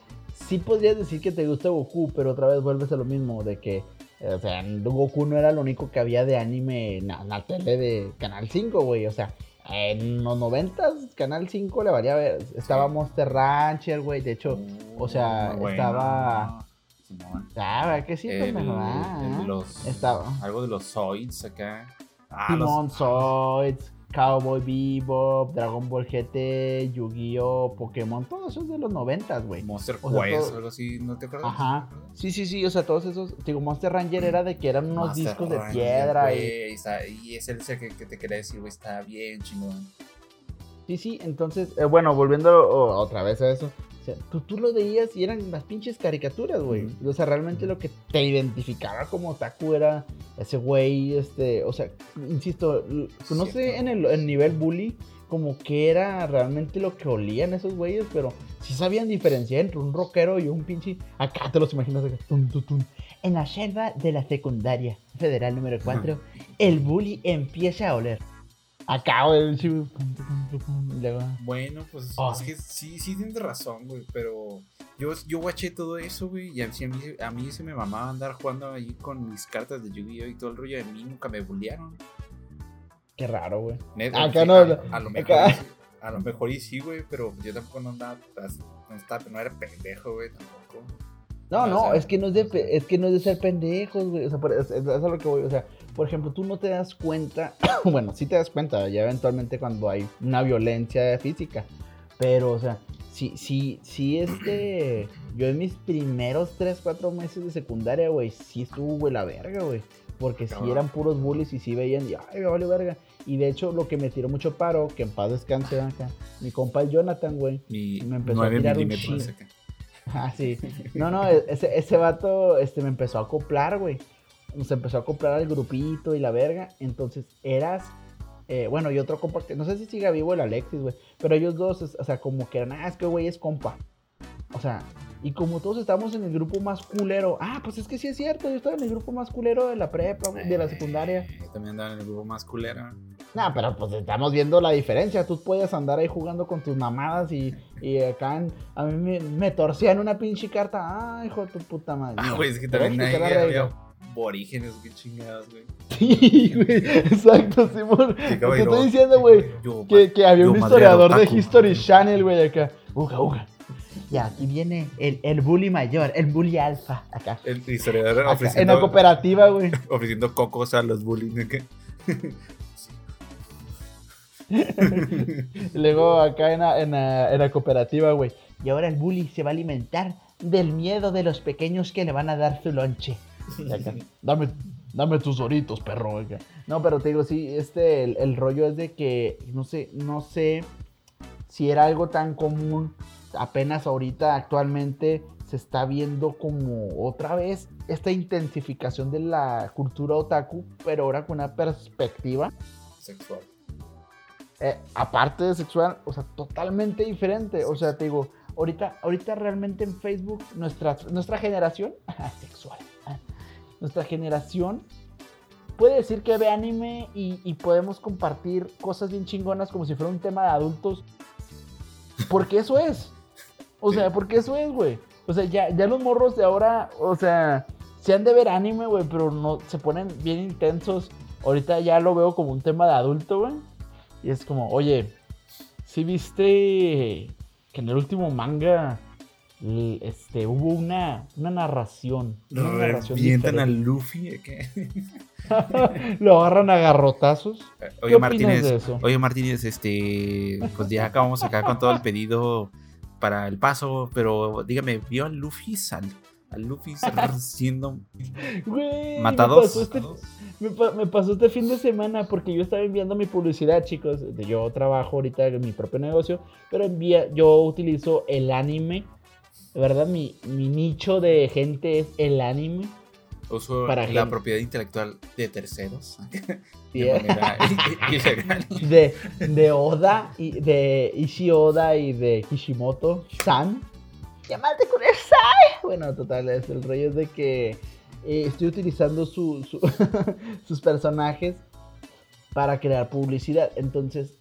sí podrías decir que te gusta Goku, pero otra vez vuelves a lo mismo, de que, eh, o sea, Goku no era lo único que había de anime en la, tele de Canal 5, güey, o sea, en los 90 Canal 5 le valía ver, estaba Monster Rancher, güey, de hecho, o sea, bueno. estaba- Simón. ah, ¿verdad que sí? El-? Ah, el- los, estaba. Algo de los Zoids acá. Ah, los- Timon Zoids, Cowboy Bebop, Dragon Ball GT, Yu-Gi-Oh, Pokémon, todo eso es de los noventas, güey. Monster o sea, Quest todo- o algo así, ¿no te acuerdas? Ajá. Sí, sí, sí, o sea, todos esos, digo, Monster Ranger era de que eran unos Master discos de Ranger, piedra y... güey, está- y es el que, que te quería decir, güey, está bien chingón. Sí, sí, entonces, eh, bueno, volviendo o- otra vez a eso, o sea, tú, tú lo veías y eran las pinches caricaturas, güey. O sea, realmente lo que te identificaba como otaku era ese güey, este, o sea, insisto, no sé en el, el nivel bully como que era realmente lo que olían esos güeyes, pero sí sabían diferenciar entre un rockero y un pinche... Acá te los imaginas, acá, tum, tum, tum. En la selva de la secundaria federal número 4, el bully empieza a oler. Acá, güey, Bueno, pues Ay. es que sí, sí tienes razón, güey, pero yo, yo guaché todo eso, güey, y a, mí, a mí se me mamaba andar jugando ahí con mis cartas de Yu-Gi-Oh! y todo el rollo de mí, nunca me bullearon. Qué raro, güey. Acá no, a, lo mejor, acá. a lo mejor y sí, güey, pero yo tampoco no andaba, as- no, estaba, no era pendejo, güey, tampoco. No, no, sea, es que no es de, es que no es de ser pendejos, güey. O sea, por- es, es a lo que voy. O sea, por ejemplo, tú no te das cuenta. bueno, sí te das cuenta, ya eventualmente cuando hay una violencia física. Pero, o sea, sí, sí, sí, este. Yo en mis primeros 3, 4 meses de secundaria, güey, sí estuvo, güey, la verga, güey. Porque sí eran puros bullies y sí veían, y, ay, me vale verga. Y de hecho, lo que me tiró mucho paro, que en paz descanse acá, mi compa el Jonathan, güey. Me empezó a 9 tirar un milímetros. chin- acá. Ah, sí. No, no, e- ese, ese vato este, me empezó a acoplar, güey. Se empezó a acoplar al grupito y la verga. Entonces, eras. eh, bueno, y otro compa que no sé si siga vivo el Alexis, güey. Pero ellos dos, o sea, como que eran, ah, es que güey es compa. O sea, y como todos estamos en el grupo más culero. Ah, pues es que sí es cierto, yo estaba en el grupo más culero de la prepa, de la secundaria. Eh, yo también andaba en el grupo más culero. Nah, pero pues estamos viendo la diferencia. Tú puedes andar ahí jugando con tus mamadas y, y acá en- a mí me, me torcían una pinche carta. Ay, hijo de tu puta madre. Ah, güey, es que también ahí aborígenes, qué chingados, güey. Sí, güey. Exacto, Simón. Llegaba Te estoy diciendo, güey, que, que había un historiador de. History Channel, güey, acá. Uga, uga. Y aquí viene el, el bully mayor, el bully alfa, acá. El historiador Acá, en la ofreciendo, cooperativa, güey. ofreciendo cocos a los bullies. ¿de qué? Luego acá en la, en la- en la cooperativa, güey. Y ahora el bully se va a alimentar del miedo de los pequeños que le van a dar su lonche. Acá, dame, dame tus doritos, perro. acá. No, pero te digo, sí, este, el, el rollo es de que, no sé, no sé si era algo tan común apenas ahorita, actualmente, se está viendo como otra vez esta intensificación de la cultura otaku, pero ahora con una perspectiva Sexual. eh, aparte de sexual, o sea, totalmente diferente. O sea, te digo, ahorita, ahorita realmente en Facebook, nuestra, nuestra generación, sexual, nuestra generación puede decir que ve anime y, y podemos compartir cosas bien chingonas como si fuera un tema de adultos. Porque eso es. O sea, porque eso es, güey. O sea, ya, ya los morros de ahora, o sea, se han de ver anime, güey, pero no se ponen bien intensos. Ahorita ya lo veo como un tema de adulto, güey. Y es como, oye, si viste que en el último manga este, hubo una, una narración? Una narración Revientan al diferente. Luffy. ¿eh? Lo agarran a garrotazos. ¿Qué Oye, Martínez. de eso? Oye, Martínez, este. Pues ya acabamos acá con todo el pedido para el paso. Pero dígame, ¿vio al Luffy? Al, al Luffy siendo matados. Me pasó, este, me pasó este fin de semana porque yo estaba enviando mi publicidad, chicos. Yo trabajo ahorita en mi propio negocio, pero envía, yo utilizo el anime. De verdad, mi, mi nicho de gente es el anime. Uso Para la gente. propiedad intelectual de terceros. Sí, De ¿eh? manera ilegal. de, de Oda, y de Ishi Oda y de Kishimoto, San. Llamate con el Sai. Bueno, total, es el rollo es de que eh, estoy utilizando su- su- sus personajes para crear publicidad. Entonces,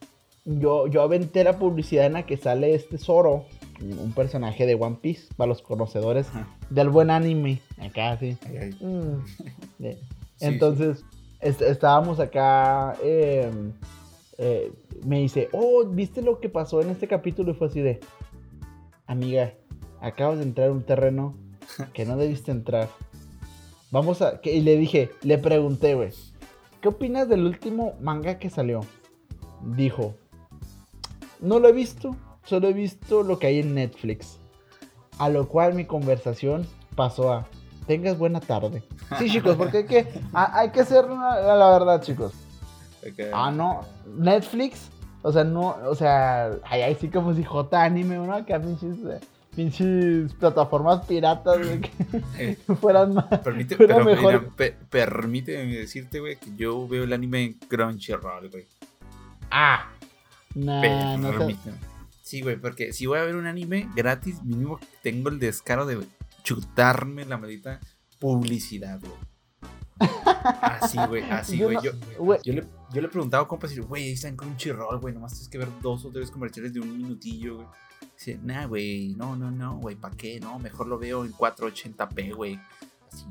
yo, yo aventé la publicidad en la que sale este Zoro, un personaje de One Piece, para los conocedores Ajá. del buen anime. Acá, sí. Ay, ay. Mm. Sí, Entonces, est- estábamos acá. eh, eh, me dice, oh, ¿viste lo que pasó en este capítulo? Y fue así de, amiga, acabas de entrar a un terreno que no debiste entrar. Vamos a. que- y le dije, le pregunté, güey, ¿qué opinas del último manga que salió? Dijo, no lo he visto, solo he visto lo que hay en Netflix. A lo cual mi conversación pasó a, tengas buena tarde. Sí, chicos, porque hay que, a- hay que ser la, la verdad, chicos. Ah, no, Netflix, o sea, no, o sea, ay, sí como si J anime, ¿no? Acá pinches, eh, pinches plataformas piratas, güey, Eh, que fueran más. Permite, Fuera pero mejor. mira, pe- permíteme decirte, güey, que yo veo el anime en Crunchyroll, güey. Ah, nah, no sé. Sí, güey, porque si voy a ver un anime gratis, mínimo tengo el descaro de chutarme la maldita publicidad, güey. Así, güey, así, Yo güey. no- Yo, güey. yo, le, yo le preguntaba a compas y güey, ahí está en Crunchyroll, güey, nomás tienes que ver dos o tres comerciales de un minutillo, güey. Dice, nah, güey, no, no, no, güey, ¿para qué? No, mejor lo veo en 480p, güey.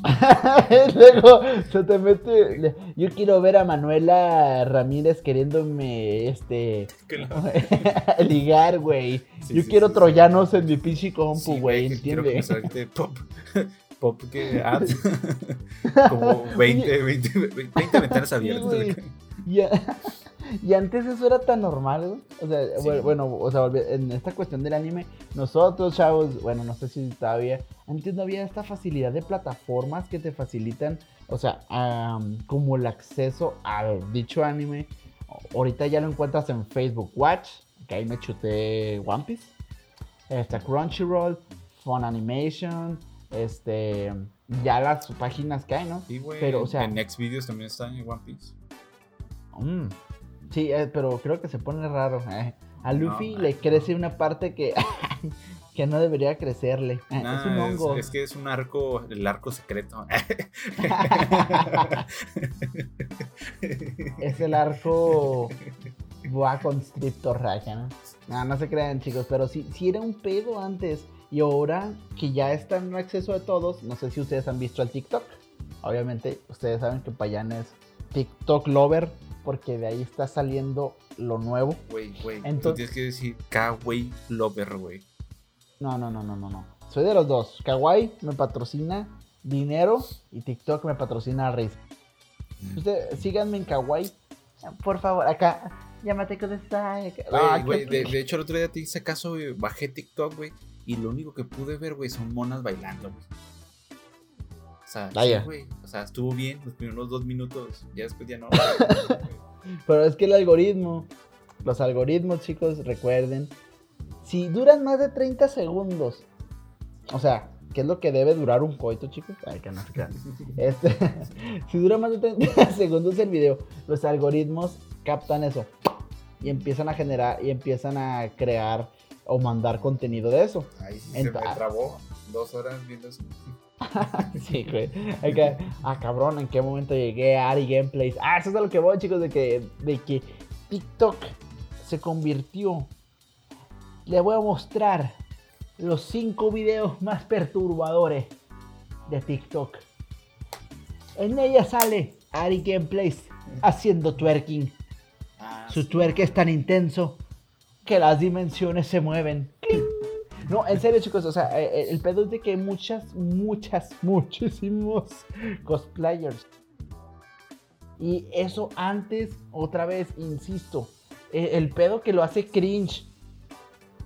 Luego se te mete. Yo quiero ver a Manuela Ramírez queriéndome este ligar, güey. Sí, Yo sí, quiero sí, troyanos en mi pinche compu, güey, ¿entiendes? pop. Pop que ads. Como 20, 20, 20 ventanas abiertas. Y, a- y antes eso era tan normal, güey. O sea, Sí. bueno, o sea, en esta cuestión del anime, nosotros, chavos, bueno, no sé si todavía, antes no había esta facilidad de plataformas que te facilitan, o sea, am, como el acceso al dicho anime. Ahorita ya lo encuentras en Facebook Watch, que ahí me chuté One Piece. Está Crunchyroll, Fun Animation, este, ya las páginas que hay, ¿no? Sí, güey. Pero, o sea- En Next Videos también está en One Piece. Mm. Sí, eh, pero creo que se pone raro. eh. A Luffy le no. crece una parte que, que no debería crecerle. Eh, es Nah, un es, hongo. es que es un arco, el arco secreto. es el arco Boa Constrictor Raya, ¿no? No, no se crean, chicos, pero sí, sí era un pedo antes. Y ahora que ya está en acceso de todos, no sé si ustedes han visto el TikTok. Obviamente, ustedes saben que Payan es TikTok lover, porque de ahí está saliendo lo nuevo. Güey, güey. Tú Entonces- tienes que decir Kawaii Lover, güey. No, no, no, no, no, no. Soy de los dos. Kawaii me patrocina dinero y TikTok me patrocina risa. Ustedes síganme en Kawaii. Por favor, acá. Llámate con esta. Güey, güey, de, de hecho, el otro día te hice caso. Bajé TikTok, güey. Y lo único que pude ver, güey, son monas bailando, güey. O sea, sí, Vaya. güey. O sea, estuvo bien los primeros dos minutos. Ya después ya no. Pero es que el algoritmo. Los algoritmos, chicos, recuerden. Si duran más de 30 segundos. O sea, ¿qué es lo que debe durar un coito, chicos? Ay, que no. Este, si dura más de 30 segundos el video, los algoritmos captan eso y empiezan a generar y empiezan a crear o mandar contenido de eso. Ahí sí se me trabó dos horas viendo eso. sí, güey. Hay que- ah, cabrón, ¿en qué momento llegué a Ari Gameplays? Ah, eso es a lo que voy, chicos, de que, de que TikTok se convirtió. Le voy a mostrar los cinco videos más perturbadores de TikTok. En ella sale Ari Gameplays haciendo twerking. Ah, Su twerk es tan intenso que las dimensiones se mueven. No, en serio, chicos, o sea, eh, eh, el pedo es de que hay muchas, muchas, muchísimos cosplayers. Y eso antes, otra vez, insisto, eh, el pedo que lo hace cringe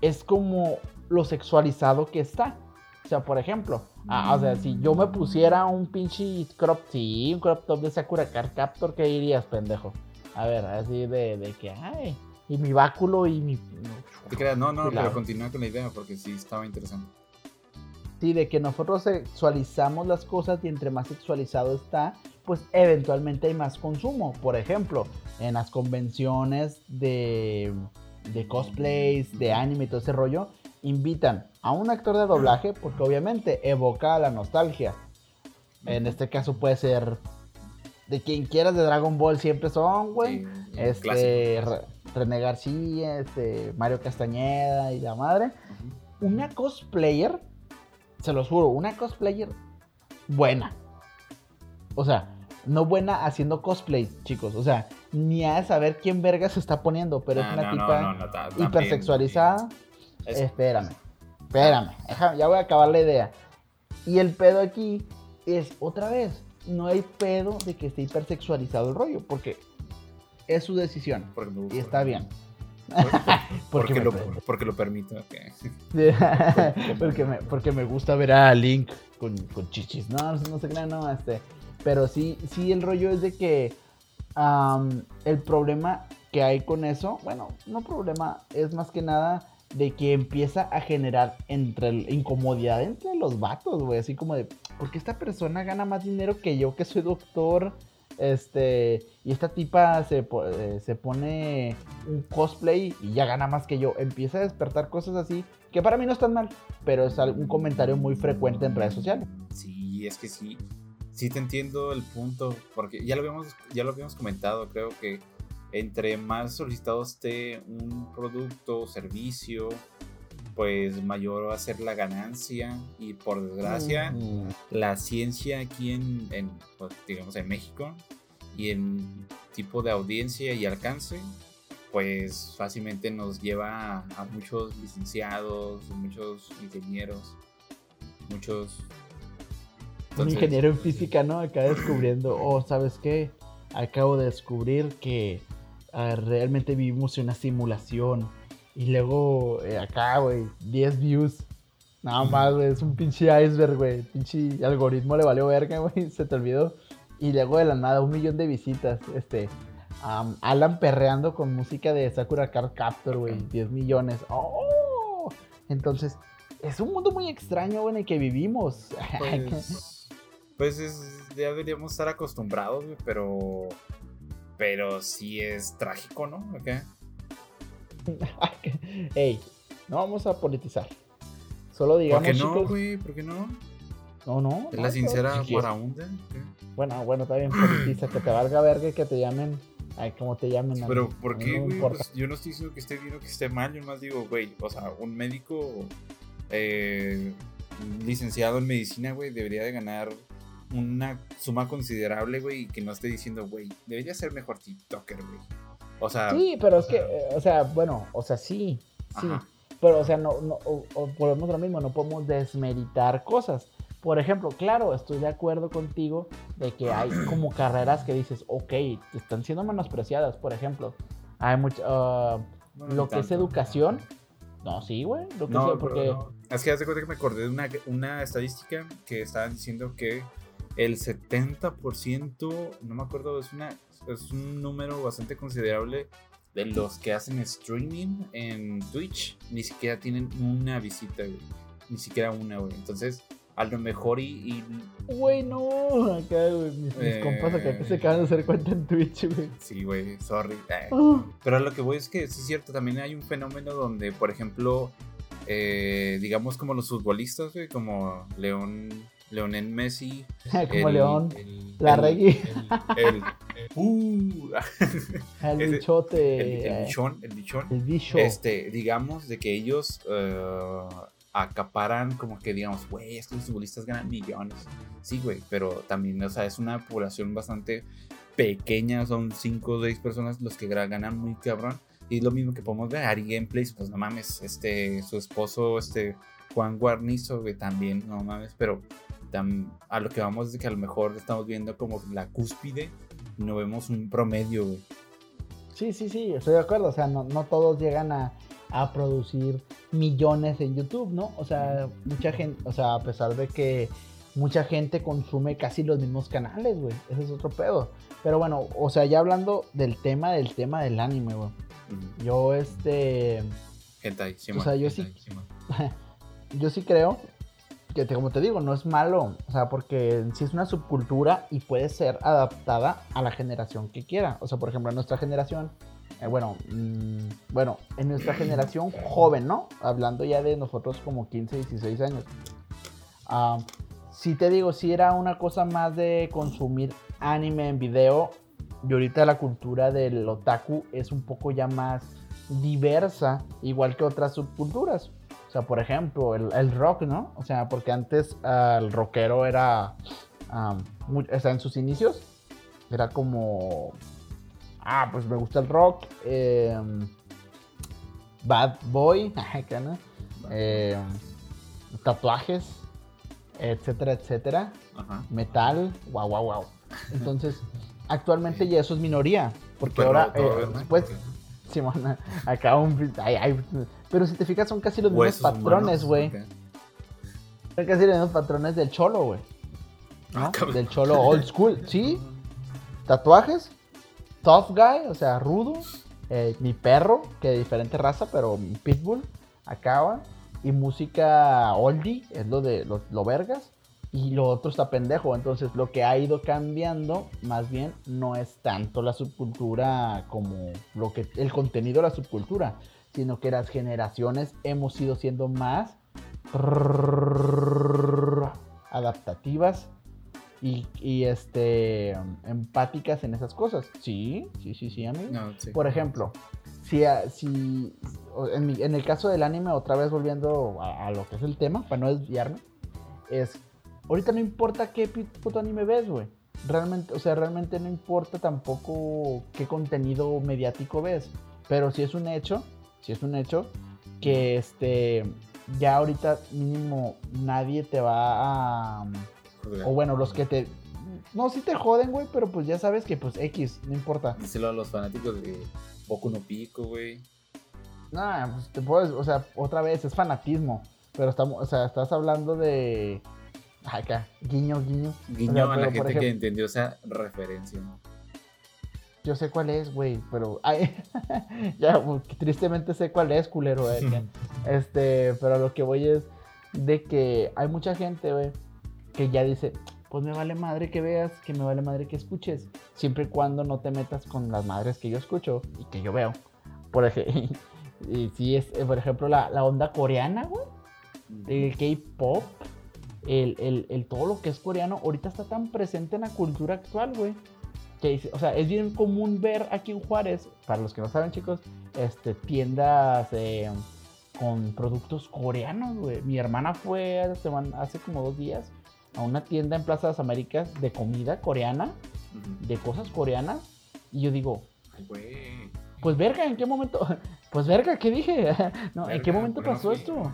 es como lo sexualizado que está. O sea, por ejemplo, ah, o sea, si yo me pusiera un pinche crop, sí, un crop top de Sakura Card Captor, ¿qué dirías, pendejo? A ver, así de, de que, ay, y mi báculo y mi... No te creas, no, no, pero continúa con la idea porque sí estaba interesante. Sí, de que nosotros sexualizamos las cosas y entre más sexualizado está, pues eventualmente hay más consumo. Por ejemplo, en las convenciones de, de cosplays, de anime y todo ese rollo, invitan a un actor de doblaje porque obviamente evoca la nostalgia. En este caso puede ser de quien quieras de Dragon Ball, siempre son, güey. Sí, Este. Re- René García, este, Mario Castañeda y la madre. Una cosplayer, se los juro, una cosplayer buena. O sea, no buena haciendo cosplay, chicos. O sea, ni a saber quién verga se está poniendo, pero es Ah, una no, tipa no, ta- hipersexualizada. Es- Espérame, espérame. Deja- ya voy a acabar la idea. Y el pedo aquí es otra vez. No hay pedo de que esté hipersexualizado el rollo, porque es su decisión. porque me gusta. Y está bien. Porque, me- lo, porque lo permito. porque, me, porque me gusta ver a Link con, con chichis. No, no, no se crean, no, este. Pero sí, sí, el rollo es de que el problema que hay con eso, bueno, no problema, es más que nada de que empieza a generar entre el- incomodidad entre los vatos, güey. Así como de, porque esta persona gana más dinero que yo, que soy doctor. Este, y esta tipa se, eh, se pone un cosplay y ya gana más que yo. Empieza a despertar cosas así que para mí no están mal, pero es un comentario muy frecuente en redes sociales. Sí, es que sí. Sí te entiendo el punto, porque ya lo habíamos, ya lo habíamos comentado, creo que entre más solicitado esté un producto o servicio, pues mayor va a ser la ganancia y por desgracia Mm, la ciencia aquí en, en, pues, digamos en México y en tipo de audiencia y alcance pues fácilmente nos lleva a, a muchos licenciados muchos ingenieros muchos un ingeniero en física, ¿no? Acá descubriendo, oh, ¿sabes qué? Acabo de descubrir que ah, realmente vivimos en una simulación. Y luego, eh, acá, güey, 10 views. Nada más, güey, es un pinche iceberg, güey. Pinche algoritmo le valió verga, güey, se te olvidó. Y luego de la nada, un millón de visitas. Este, am, Alan perreando con música de Sakura Card Captor, güey, 10 millones. ¡Oh! Entonces, es un mundo muy extraño, güey, en el que vivimos. pues, pues es- ya deberíamos estar acostumbrados güey, pero pero sí es trágico no Acá. Ey, no vamos a politizar. Solo ¿por digamos, qué no chicos. güey por qué no No, no. es la sincera. Guaraunda ¿qué? Bueno, bueno, está bien, politiza, que te valga verga y que te llamen. Ay, como te llamen. a Pero, mí, ¿por a mí qué, güey? importa. Pues, yo no estoy diciendo que esté bien o que esté mal, yo más digo, güey, o sea, un médico eh, licenciado en medicina, güey, debería de ganar una suma considerable, güey, y que no esté diciendo, güey, debería ser mejor TikToker, güey. O sea, Sí, pero es que, eh, o sea, bueno, o sea, sí, sí. Ajá. Pero, o sea, no, no, o, o volvemos a lo mismo, no podemos desmeritar cosas. Por ejemplo, claro, estoy de acuerdo contigo de que hay como carreras que dices, ok, están siendo menospreciadas. Por ejemplo, hay mucho, ah, bueno, lo que es educación. No, sí, güey. Lo que No, es, porque. Es que hace cuenta que me acordé de una, una estadística que estaban diciendo que el 70%, no me acuerdo, es, una, es un número bastante considerable de los que hacen streaming en Twitch, ni siquiera tienen una visita, güey. Ni siquiera una, güey. Entonces, a lo mejor y... y Güey, no. Acá, güey. Mis, mis Eh. compas acá que se acaban de hacer cuenta en Twitch, güey. sí, güey, sorry. Eh, Ah. Pero a lo que voy es que sí es cierto, también hay un fenómeno donde, por ejemplo, eh, digamos como los futbolistas, güey, como León, Leonel Messi. Como el- León. el- La el- reggae. El, uh, ese- bichote. el, bichón, el bichón. El bicho. Este, digamos, de que ellos eh, acaparan como que, digamos, güey, estos futbolistas ganan millones. Sí, güey, pero también, o sea, es una población bastante pequeña, son 5 o 6 personas los que ganan muy cabrón. Y es lo mismo que podemos ver, Ari Gameplays, pues no mames, este, su esposo, este, Juan Guarnizo, güey, también, no mames, pero tam- a lo que vamos es que a lo mejor estamos viendo como la cúspide, y no vemos un promedio, güey. Sí, sí, sí, estoy de acuerdo. O sea, no, no todos llegan a, a producir millones en YouTube, ¿no? O sea, mucha gente, o sea, a pesar de que mucha gente consume casi los mismos canales, güey. Ese es otro pedo. Pero bueno, o sea, ya hablando del tema del tema del anime, güey. Yo, este. Hentai, sí, O sea, yo sí- Simón. Yo sí creo que, como te digo, no es malo. O sea, porque sí es una subcultura y puede ser adaptada a la generación que quiera. O sea, por ejemplo, en nuestra generación. eh, bueno, mm, bueno, en nuestra generación joven, ¿no? Hablando ya de nosotros como 15, 16 años. Ah, sí te digo, sí era una cosa más de consumir anime en video. Y ahorita la cultura del otaku es un poco ya más diversa, igual que otras subculturas. Sea, por ejemplo, el, el rock, ¿no? O sea, porque antes ah, el rockero era, muy- o sea, en sus inicios, era como, ah, pues me gusta el rock, eh, bad boy. Eh, tatuajes, etcétera, etcétera Ajá. metal, wow, wow, wow. Entonces, actualmente ya eso es minoría, porque Pero ahora, todo, eh, después, Simón, acá un... ay, ay, pero si te fijas son casi los mismos patrones, güey. Son casi los mismos patrones del cholo, güey. ¿no? Ah. Del cholo old school, ¿sí? Tatuajes, tough guy, o sea, rudo. eh, mi perro, que de diferente raza, pero mi pitbull, acaba. Y música oldie, es lo de lo, lo vergas. Y lo otro está pendejo. Entonces, lo que ha ido cambiando, más bien, no es tanto la subcultura como lo que el contenido de la subcultura, sino que las generaciones hemos ido siendo más adaptativas y, y, este empáticas en esas cosas. Sí, sí, sí, sí, amigo. No, sí. Por ejemplo, si, a- si en, mi- en el caso del anime, otra vez volviendo a, a lo que es el tema, para no desviarme, es, ahorita no importa qué puto anime ves, güey. Realmente, o sea, realmente no importa tampoco qué contenido mediático ves. Pero si es un hecho, si es un hecho, que este, ya ahorita mínimo nadie te va a... Joder. O bueno, los que te... No, sí te joden, güey, pero pues ya sabes que pues X, no importa. Díselo a los fanáticos de Boku no Pico, güey. Nah, pues te puedes, o sea, otra vez es fanatismo. Pero estamos, o sea, estás hablando de. Acá, guiño, guiño. Guiño O sea, a la gente que entendió esa referencia. Yo sé cuál es, güey, pero. Ay, ya, tristemente sé cuál es, culero, eh, Este, pero lo que voy es de que hay mucha gente, güey, que ya dice, pues me vale madre que veas, que me vale madre que escuches, siempre y cuando no te metas con las madres que yo escucho y que yo veo. Por ejemplo, y si es, eh, por ejemplo, la, la onda coreana, güey, el K-pop, el, el- el todo lo que es coreano, ahorita está tan presente en la cultura actual, güey. Que, o sea, es bien común ver aquí en Juárez, para los que no saben, chicos, este, tiendas eh, con productos coreanos, güey. Mi hermana fue hace, como dos días a una tienda en Plaza de las Américas de comida coreana, de cosas coreanas, y yo digo, Ay, pues verga, ¿en qué momento? Pues verga, ¿qué dije? No, ¿en qué momento ¿por qué no pasó esto?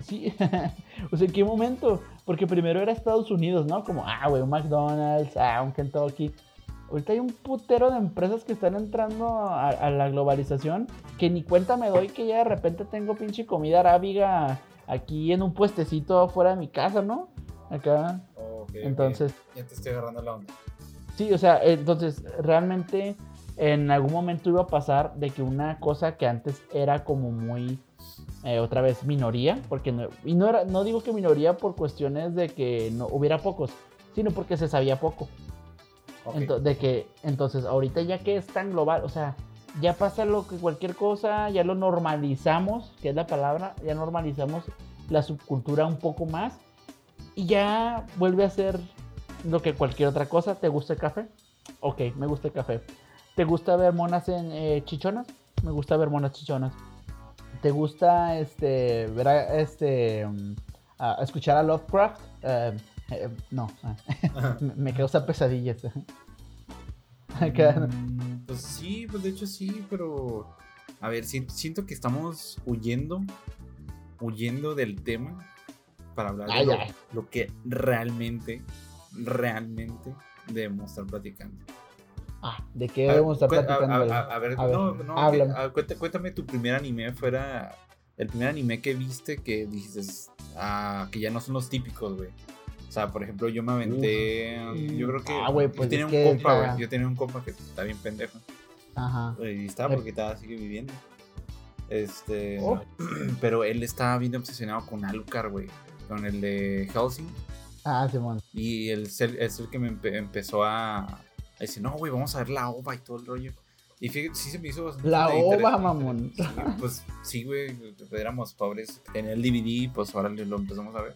Sí, o sea, ¿en qué momento? Porque primero era Estados Unidos, ¿no? Como, ah, güey, un McDonald's, ah, un Kentucky. Ahorita hay un putero de empresas que están entrando a, a la globalización que ni cuenta me doy que ya de repente tengo pinche comida arábiga aquí en un puestecito afuera de mi casa, ¿no? Acá. Oh, ok, ok. Entonces, Ya te estoy agarrando la onda. Sí, o sea, entonces realmente en algún momento iba a pasar de que una cosa que antes era como muy eh, otra vez minoría, porque no, y no, era, no digo que minoría por cuestiones de que no hubiera pocos, sino porque se sabía poco. De que, entonces, ahorita ya que es tan global, o sea, ya pasa lo que cualquier cosa, ya lo normalizamos, que es la palabra, ya normalizamos la subcultura un poco más y ya vuelve a ser lo que cualquier otra cosa. ¿Te gusta el café? Ok, me gusta el café. ¿Te gusta ver monas en eh, chichonas? Me gusta ver monas chichonas. ¿Te gusta este ver este um, escuchar a Lovecraft? Eh, eh, no, me, causa pesadillas. Mm, pues sí, pues de hecho sí, pero a ver, siento que estamos huyendo, huyendo del tema para hablar de lo, que realmente, realmente debemos estar platicando. Ah, ¿de qué debemos estar platicando? A, ver, no, no, cuéntame, tu primer anime fuera el primer anime que viste que dices ah, que ya no son los típicos, güey. O sea, por ejemplo, yo me aventé. yo creo que. Ah, güey, pues. Yo tenía un compa, güey. Yo tenía un compa que está bien pendejo. Ajá. Y estaba porque estaba, sigue viviendo. Este. Oh. Pero él estaba bien obsesionado con Alucard, güey. Con el de Helsing. Ah, Simón. Y él es el, que me empezó a, decir, no, güey, vamos a ver la ova y todo el rollo. Y fíjate, sí se me hizo bastante. La ova, mamón. pues sí, güey, éramos pobres. Tenía el DVD, pues ahora lo empezamos a ver.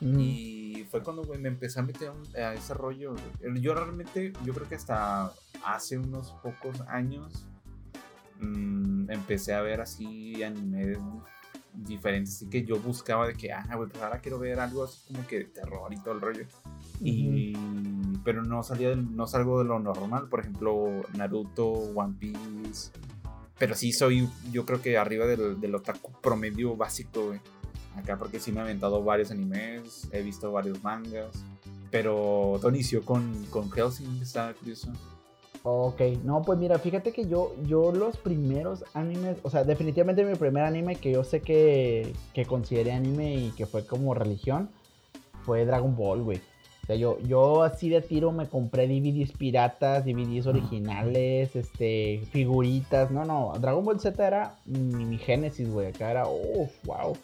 Y fue cuando me empecé a meter a ese rollo. Yo realmente, yo creo que hasta hace unos pocos años mmm, empecé a ver así animes diferentes. Así que yo buscaba de que, ah, güey, pues ahora quiero ver algo así como que de terror y todo el rollo. Y, pero no salía, no salgo de lo normal. Por ejemplo, Naruto, One Piece. Pero sí soy, yo creo que arriba del, del otaku promedio básico, güey acá porque sí me he aventado varios animes, he visto varios mangas, pero todo inició con, con Helsing, está curioso. Ok, no, pues mira, fíjate que yo, yo los primeros animes, o sea, definitivamente mi primer anime que yo sé que, que consideré anime y que fue como religión, fue Dragon Ball, güey. O sea, yo, yo así de tiro me compré DVDs piratas, DVDs originales, este, figuritas. No, no, Dragon Ball Z era mi, mi génesis, güey. Acá era, uff, wow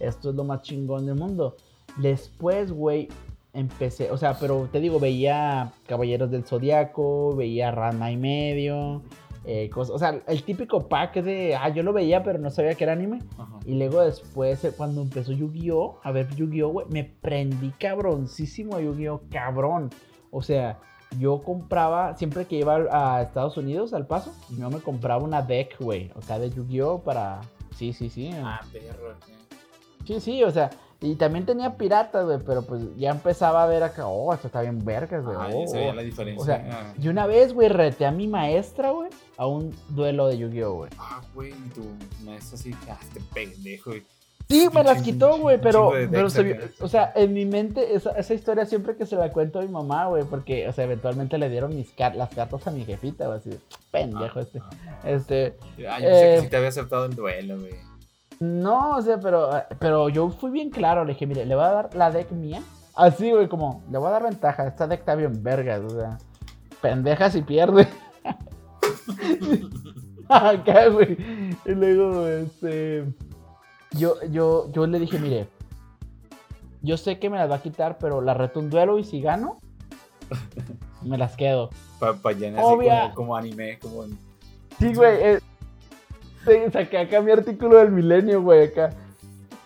esto es lo más chingón del mundo. Después, güey, empecé, o sea, pero te digo, veía Caballeros del Zodiaco, veía Ranma y medio, eh, cosas, o sea, el típico pack de, ah, yo lo veía, pero no sabía que era anime. Y luego después, eh, cuando empezó Yu-Gi-Oh, a ver Yu-Gi-Oh, güey, me prendí cabroncísimo a Yu-Gi-Oh, cabrón. O sea, yo compraba, siempre que iba a Estados Unidos, al paso, yo me compraba una deck, güey, o sea, de Yu-Gi-Oh para... Sí, sí, sí. Ah, perro, Sí, sí, o sea, y también tenía piratas, güey, pero pues ya empezaba a ver acá, oh, esto está bien vergas, güey. Ah, oh, se veía la diferencia. O sea, ah. y una vez, güey, reté a mi maestra, güey, a un duelo de Yu-Gi-Oh, güey. Ah, güey, y tu maestra así, ah, este pendejo, güey. Sí, me las quitó, güey, pero, pero se, o sea, en mi mente, esa, esa, historia siempre que se la cuento a mi mamá, güey, porque, o sea, eventualmente le dieron mis las cartas a mi jefita, güey, así, pendejo ah, este. Este. Ah, yo eh, sé que sí te había aceptado el duelo, güey. No, o sea, pero, pero yo fui bien claro. Le dije, mire, le voy a dar la deck mía. Así, güey, como, le voy a dar ventaja. Esta deck está bien vergas, o sea, pendeja si pierde. Acá, güey. Y luego, este. Yo, yo, yo le dije, mire, yo sé que me las va a quitar, pero la reto un duelo y si gano, me las quedo. Para pa llenar así como, como, anime, como. Sí, güey. Eh, saqué acá mi artículo del milenio, güey, acá.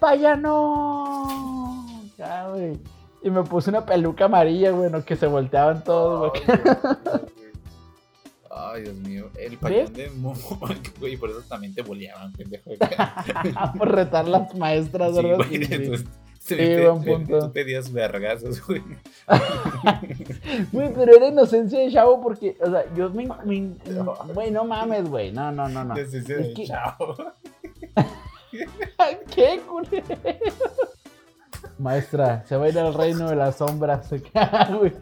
¡Vaya no! Ya, güey. Y me puse una peluca amarilla, güey, no, que se volteaban todos, güey. Ay, Dios mío. El payón de Momo, güey, por eso también te boleaban, pendejo. por retar las maestras, ¿verdad? Sí, sí. Sí, buen punto. Tú pedías vergazos, güey. Güey, pero era inocencia de chavo porque, o sea, yo me. Güey, no mames, güey. No, no, no, no. Inocencia de chavo. ¿Qué, culero? Maestra, se va a ir al reino de las sombras. güey.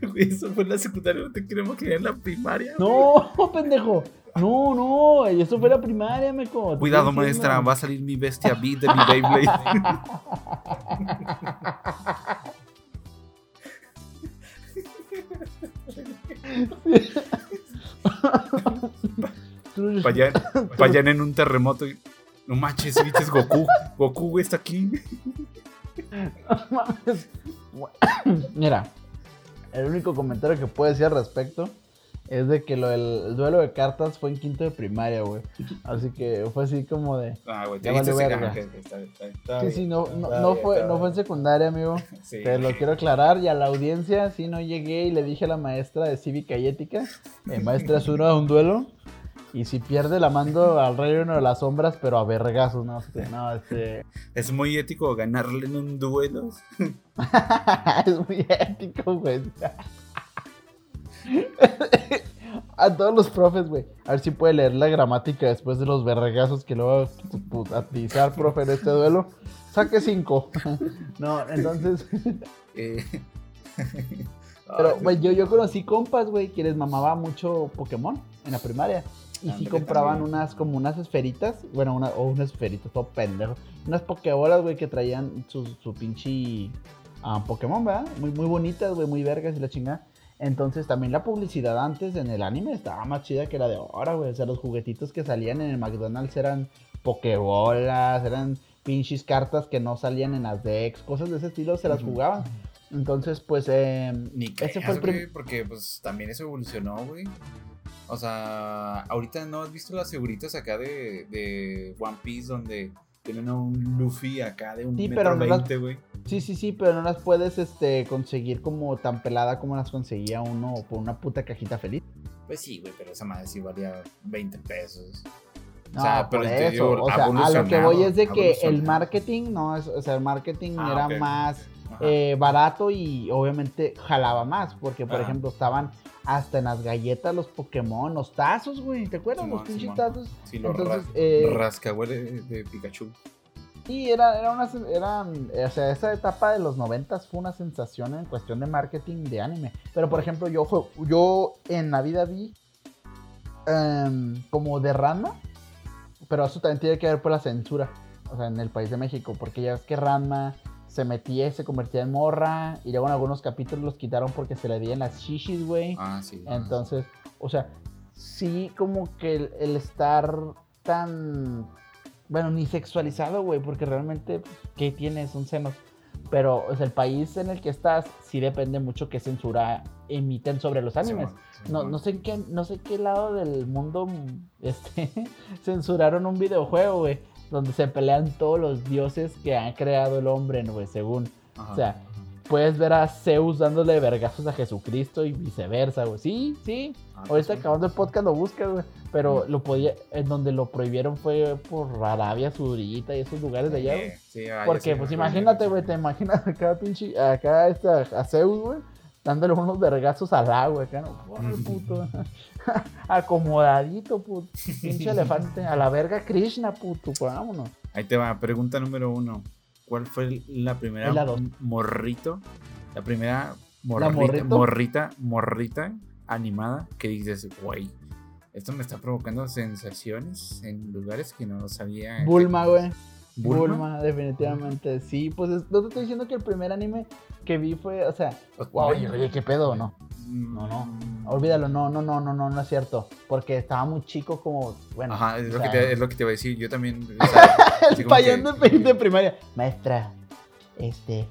Eso fue en la secundaria, no te queremos que en la primaria. No, pendejo. No, no, eso fue la primaria, me Cuidado, maestra, va a salir mi bestia beat de mi Beyblade. Vayan, vayan en un terremoto y. No manches, viste es Goku. Goku, güey, está aquí. Mira, el único comentario que puedo decir al respecto es de que lo del el duelo de cartas fue en quinto de primaria, güey. Así que fue así como de. Ah, güey, te ese- verga. está está está Sí, bien, sí, no, no, está no bien, fue, no fue en secundaria, amigo. Sí. Te lo quiero aclarar y a la audiencia, sí, no llegué y le dije a la maestra de cívica y ética, eh, maestra, es uno de un duelo. Y si pierde, la mando al reino de las sombras, pero a vergazos, no, este, no, este. Es muy ético ganarle en un duelo. es muy ético, güey. A todos los profes, güey. A ver si puede leer la gramática después de los vergazos que lo va a utilizar, profe, en este duelo. Saque cinco. No, entonces. Eh, Pero, güey, yo, yo conocí compas, güey, que les mamaba mucho Pokémon en la primaria. Y sí compraban también. unas, como unas esferitas, bueno, una, o unas esferitas, todo pendejo. Unas Pokébolas, güey, que traían su, su pinche ah, Pokémon, ¿verdad? Muy, muy bonitas, güey, muy vergas y la chingada. Entonces también la publicidad antes en el anime estaba más chida que la de ahora, güey. O sea, los juguetitos que salían en el McDonald's eran Pokébolas, eran pinches cartas que no salían en las decks, cosas de ese estilo se las jugaban. Entonces, pues, eh, Ni ese creas, fue el güey, porque pues también eso evolucionó, güey. O sea, ahorita no has visto las figuritas acá de, de One Piece donde tienen a un Luffy acá de un Sí, metro no veinte, güey. Sí, sí, sí, pero no las puedes este, conseguir como tan pelada como las conseguía uno por una puta cajita feliz. Pues sí, güey, pero esa madre sí valía 20 pesos. No, O sea, pero por eso. digo, o sea, a lo que voy es de que el marketing, no, es, o sea, el marketing Ah, era más. Eh, barato y obviamente jalaba más, porque por Ajá. ejemplo estaban hasta en las galletas los Pokémon, los tazos, güey, ¿te acuerdas? Simón, los pinches tazos. Sí, lo entonces, eh, rascahuele de, Pikachu. Sí, era, era una, eran, o sea, esa etapa de los noventas fue una sensación en cuestión de marketing de anime. Pero, por ejemplo, yo, yo en la vida vi em, como de Ranma, pero eso también tiene que ver por la censura, o sea, en el país de México, porque ya ves que Ranma se metía y se convertía en morra, y luego en algunos capítulos los quitaron porque se le veían las shishis, güey. Ah, sí. Entonces, o sea, sí como que el, el estar tan, bueno, ni sexualizado, güey, porque realmente, pues, ¿qué tienes? Son senos. Pero, o sea, el país en el que estás sí depende mucho qué censura emiten sobre los animes. No, no sé en qué, no sé qué lado del mundo este, censuraron un videojuego, güey, donde se pelean todos los dioses que han creado el hombre, güey, según. Ajá, o sea, ajá. Puedes ver a Zeus dándole vergazos a Jesucristo y viceversa, güey. Sí, sí. Ah, Ahorita sí. acabando el podcast lo buscas, güey. Pero lo podía, en donde lo prohibieron fue por Arabia Saudita y esos lugares de allá, güey. Sí, Porque, pues imagínate, güey, te imaginas acá, pinche, acá este, a Zeus, güey, dándole unos vergazos al agua, acá, ¿no? Puto. Acomodadito, puto. Pinche elefante. A la verga Krishna, puto. Vámonos. Ahí te va, pregunta número uno. ¿Cuál fue la primera la morrito? La primera morrita, morrito? morrita, morrita animada que dices, güey, esto me está provocando sensaciones en lugares que no sabía. Bulma, güey. ¿Bulma? Bulma, definitivamente. Sí, pues es- no te estoy diciendo que el primer anime que vi fue, o sea, Pues, oye, oye, qué pedo, no. Mm, No, no. Olvídalo, no, no, no, no, no, no es cierto. Porque estaba muy chico como, bueno. Ajá, es lo, que te, es lo que te iba a decir. Yo también. o sea, El payón que- de, de primaria. Maestra, este,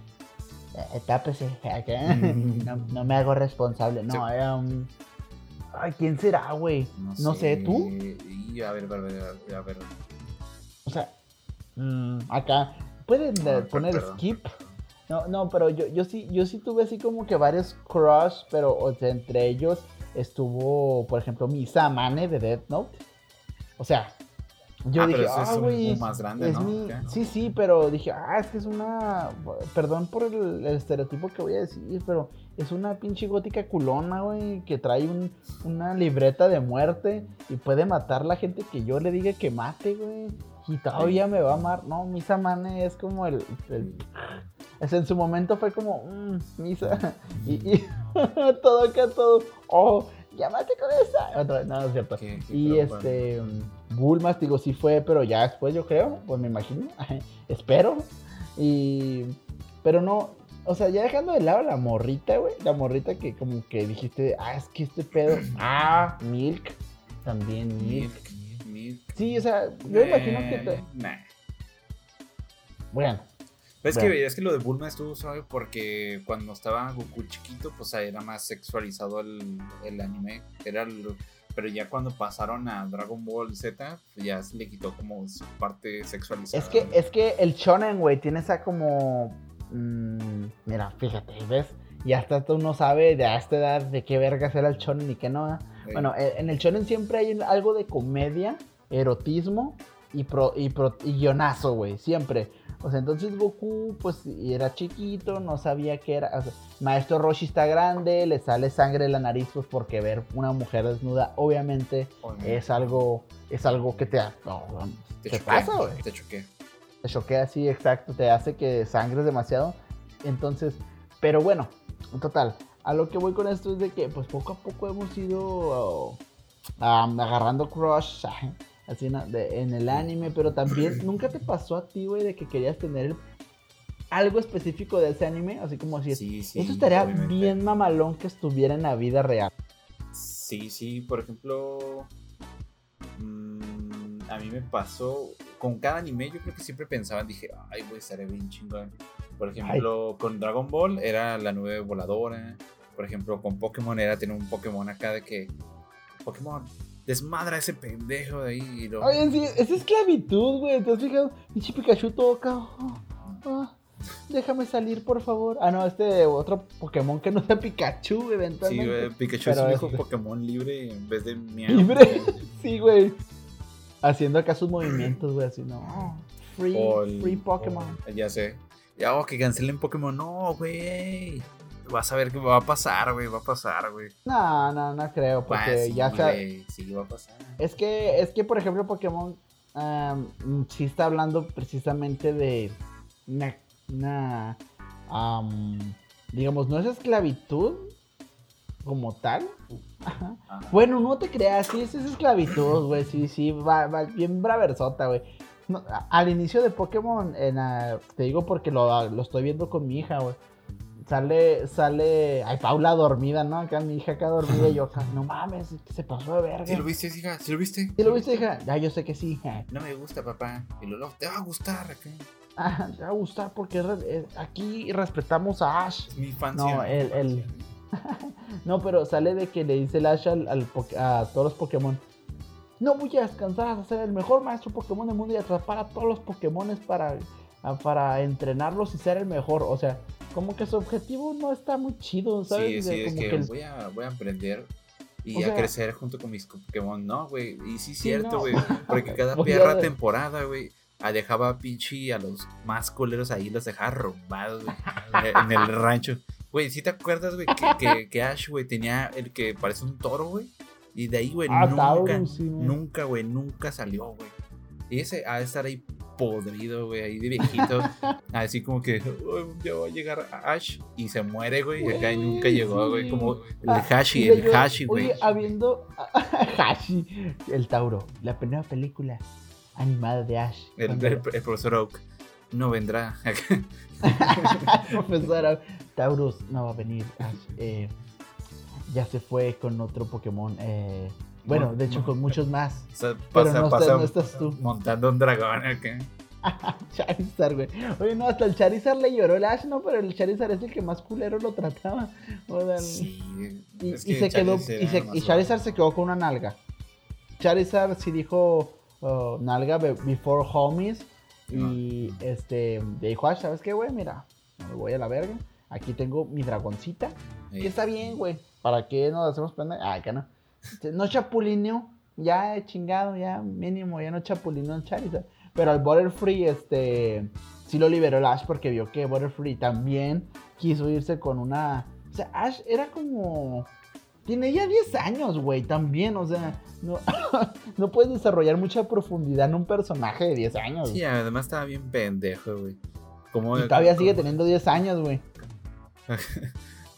tápese acá. No, no me hago responsable. No, Sí. era un... Ay, ¿quién será, güey? No sé, ¿tú? Y a ver, a ver, a ver. O sea, mm, acá. ¿Pueden Ah, poner perdón, skip? No, no, pero yo, yo sí, yo sí tuve así como que varios crush, pero o sea, entre ellos estuvo, por ejemplo, Misa Mane de Death Note. O sea, yo Ah, dije, es ah, güey, un más grande, es ¿no? Sí, sí, pero dije, ah, es que es una, perdón por el, el estereotipo que voy a decir, pero es una pinche gótica culona, güey, que trae un- una libreta de muerte y puede matar la gente que yo le diga que mate, güey. Y todavía me va a amar. No, Misa Mane es como el. En su momento fue como. "Mm, Misa. Y, y todo acá, todo. Oh, llámate con esa. Otra vez, no, no es cierto. Y este. Bulmas, digo, sí fue, pero ya después yo creo. Pues me imagino. Espero. Y. Pero no. O sea, ya dejando de lado la morrita, güey. La morrita que como que dijiste, ah, es que este pedo. Ah, Milk. También Milk. Milk. Milk. Sí, o sea, yo imagino que... Eh, te- Nah. Bueno, Es que, es que lo de Bulma estuvo suave porque cuando estaba Goku chiquito, pues era más sexualizado el, el anime. Era el- pero ya cuando pasaron a Dragon Ball Z, pues ya se le quitó como su parte sexualizada. es que, es que el shonen, güey, tiene esa como... mm, mira, fíjate, ¿ves? Y hasta tú no sabes de a esta edad de qué vergas era el shonen y qué no. ¿eh? Bueno, eh, en el shonen siempre hay algo de comedia, erotismo y, pro, y, pro- y guionazo, güey, siempre. O sea, entonces Goku, pues, era chiquito, no sabía qué era. o sea, Maestro Roshi está grande, le sale sangre de la nariz, pues, porque ver una mujer desnuda, obviamente, es algo, es algo que te, no, te ¿qué choqué, pasa, güey? Te choqué. te choquea así, exacto, te hace que sangres demasiado. Entonces, pero bueno, en total, a lo que voy con esto es de que, pues poco a poco hemos ido am, agarrando crush así de- en el anime, pero también nunca te pasó a ti, güey, de que querías tener el- algo específico de ese anime, así como si Sí, sí. eso estaría obviamente. bien mamalón que estuviera en la vida real. Sí, sí, por ejemplo, mm, a mí me pasó con cada anime, yo creo que siempre pensaba, dije, ay, güey, estaré bien chingón. Por ejemplo, con Dragon Ball era la nube voladora. Por ejemplo, con Pokémon era tener un Pokémon acá de que Pokémon desmadra a ese pendejo de ahí. Y lo, Oye, sí, es esclavitud, güey, ¿te has fijado? Pinche Pikachu acá. oh, ah, déjame salir, por favor. Ah, no, este otro Pokémon que no sea Pikachu, sí, eventualmente. güey, Pikachu Pero es un hijo este- Pokémon libre en vez de miau. Libre. Sí, güey. Haciendo acá sus movimientos, güey, así, no. Free, el- free Pokémon. o- ya sé. Ya, oh, que cancelen Pokémon. No, güey. Vas a ver qué va a pasar, güey. Va a pasar, güey. No, no, no creo, porque Ah, sí, ya Sí, va a pasar. Es que, es que, por ejemplo, Pokémon am, sí está hablando precisamente de una, una, am, digamos, no es esclavitud como tal. Ajá. Ajá. Bueno, no te creas, sí, sí es esclavitud, güey, sí, sí, va, va bien braversota, güey. No, al inicio de Pokémon, en, ah, te digo porque lo, lo estoy viendo con mi hija, güey. Sale, sale, ay, Paula dormida, ¿no? Acá mi hija acá dormida y yo acá, no mames, se pasó de verga. ¿Sí lo viste, hija? ¿Sí lo viste? ¿Sí lo viste, hija? Ya, yo sé que sí. hija. No me gusta, papá. Y Lolo, te va a gustar. acá. Ah, te va a gustar porque eh, aquí respetamos a Ash. Es mi infancia. No, el- el- No, pero sale de que le dice el Ash al, al a todos los Pokémon. No voy a descansar hasta ser el mejor maestro Pokémon del mundo y atrapar a todos los Pokémon para, a- para entrenarlos y ser el mejor. O sea, como que su objetivo no está muy chido, ¿sabes? Sí, sí, es como que, que el- voy, a, voy a aprender y O a sea- crecer junto con mis Pokémon. No, güey. Y sí, Sí, cierto, no. güey. Porque cada perra temporada, güey. ah, Dejaba a a los más culeros ahí, los dejaba robados, güey, en el rancho. Güey, ¿sí te acuerdas, güey? Que, que, que Ash, güey, tenía el que parece un toro, güey. Y de ahí, güey, Ah, nunca, Taurus, sí, güey. nunca, güey, nunca salió, güey. Y ese ha de estar ahí podrido, güey, ahí de viejito. así como que "Oh, ya va a llegar Ash y se muere, güey. Y acá y nunca llegó, güey. Como el Ah, Hashi, el yo- Hashi, güey. Habiendo. Hashi, el Tauro. La primera película animada de Ash. El, Cuando- el- el profesor Oak no vendrá. Profesora, Taurus no va a venir. Ash, eh, ya se fue con otro Pokémon. eh, bueno, No, de hecho, con muchos más. O sea, Pero no, pasa estás, no estás tú. montando un dragón acá. Charizard, güey. Oye, no, hasta el Charizard le lloró el Ash, no, pero el Charizard es el que más culero lo trataba. O sea, Sí. Y, es y que se quedó, y, se- más y Charizard se quedó con una nalga. Charizard sí dijo uh, nalga be- before homies. Y este le dijo, ah, ¿sabes qué, güey? Mira, me voy a la verga. Aquí tengo mi dragoncita. Sí. Que está bien, güey. ¿Para qué nos hacemos pena? Ah, que no. Este, No chapulineo. Ya he chingado, ya mínimo, ya no chapulineo el Charizard. Pero al Butterfree, este. Sí lo liberó el Ash porque vio que Butterfree también quiso irse con una. O sea, Ash era como. Tiene ya 10 años, güey, también. O sea, no, no puedes desarrollar mucha profundidad en un personaje de 10 años. Sí, además estaba bien pendejo, güey. Como, y todavía como- sigue teniendo 10 años, güey.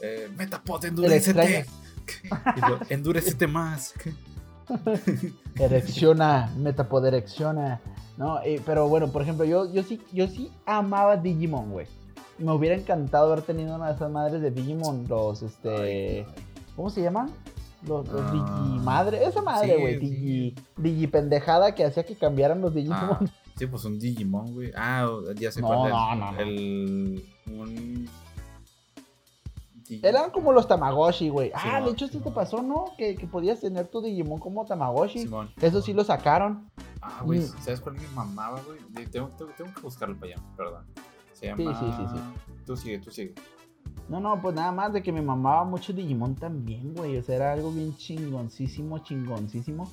Eh, Metapod, extraño. Y Endurecete más. Erecciona, Metapod erecciona. No, eh, pero bueno, por ejemplo, yo, yo sí, yo sí amaba Digimon, güey. Me hubiera encantado haber tenido una de esas madres de Digimon, los este. Ay, ¿Cómo se llaman? Los, los Ah. Digimadre, esa madre, güey, sí. Digi, Digi pendejada que hacía que cambiaran los Digimon. Ah, sí, pues un Digimon, güey. Ah, ya sé No, cuál es. no, no, no. El. Un. Eran como los Tamagotchi, güey. Ah, de hecho, esto te pasó, ¿no? Que, que podías tener tu Digimon como Tamagotchi. Simón. Eso sí lo sacaron. Ah, güey. ¿sabes cuál me mamaba, güey? Tengo, tengo, tengo que buscarlo para allá, perdón. Se Sí, llama. sí, sí, sí. Tú sigue, tú sigue. No, no, pues nada más de que me mamaba mucho Digimon también, güey. O sea, era algo bien chingoncísimo, chingoncísimo.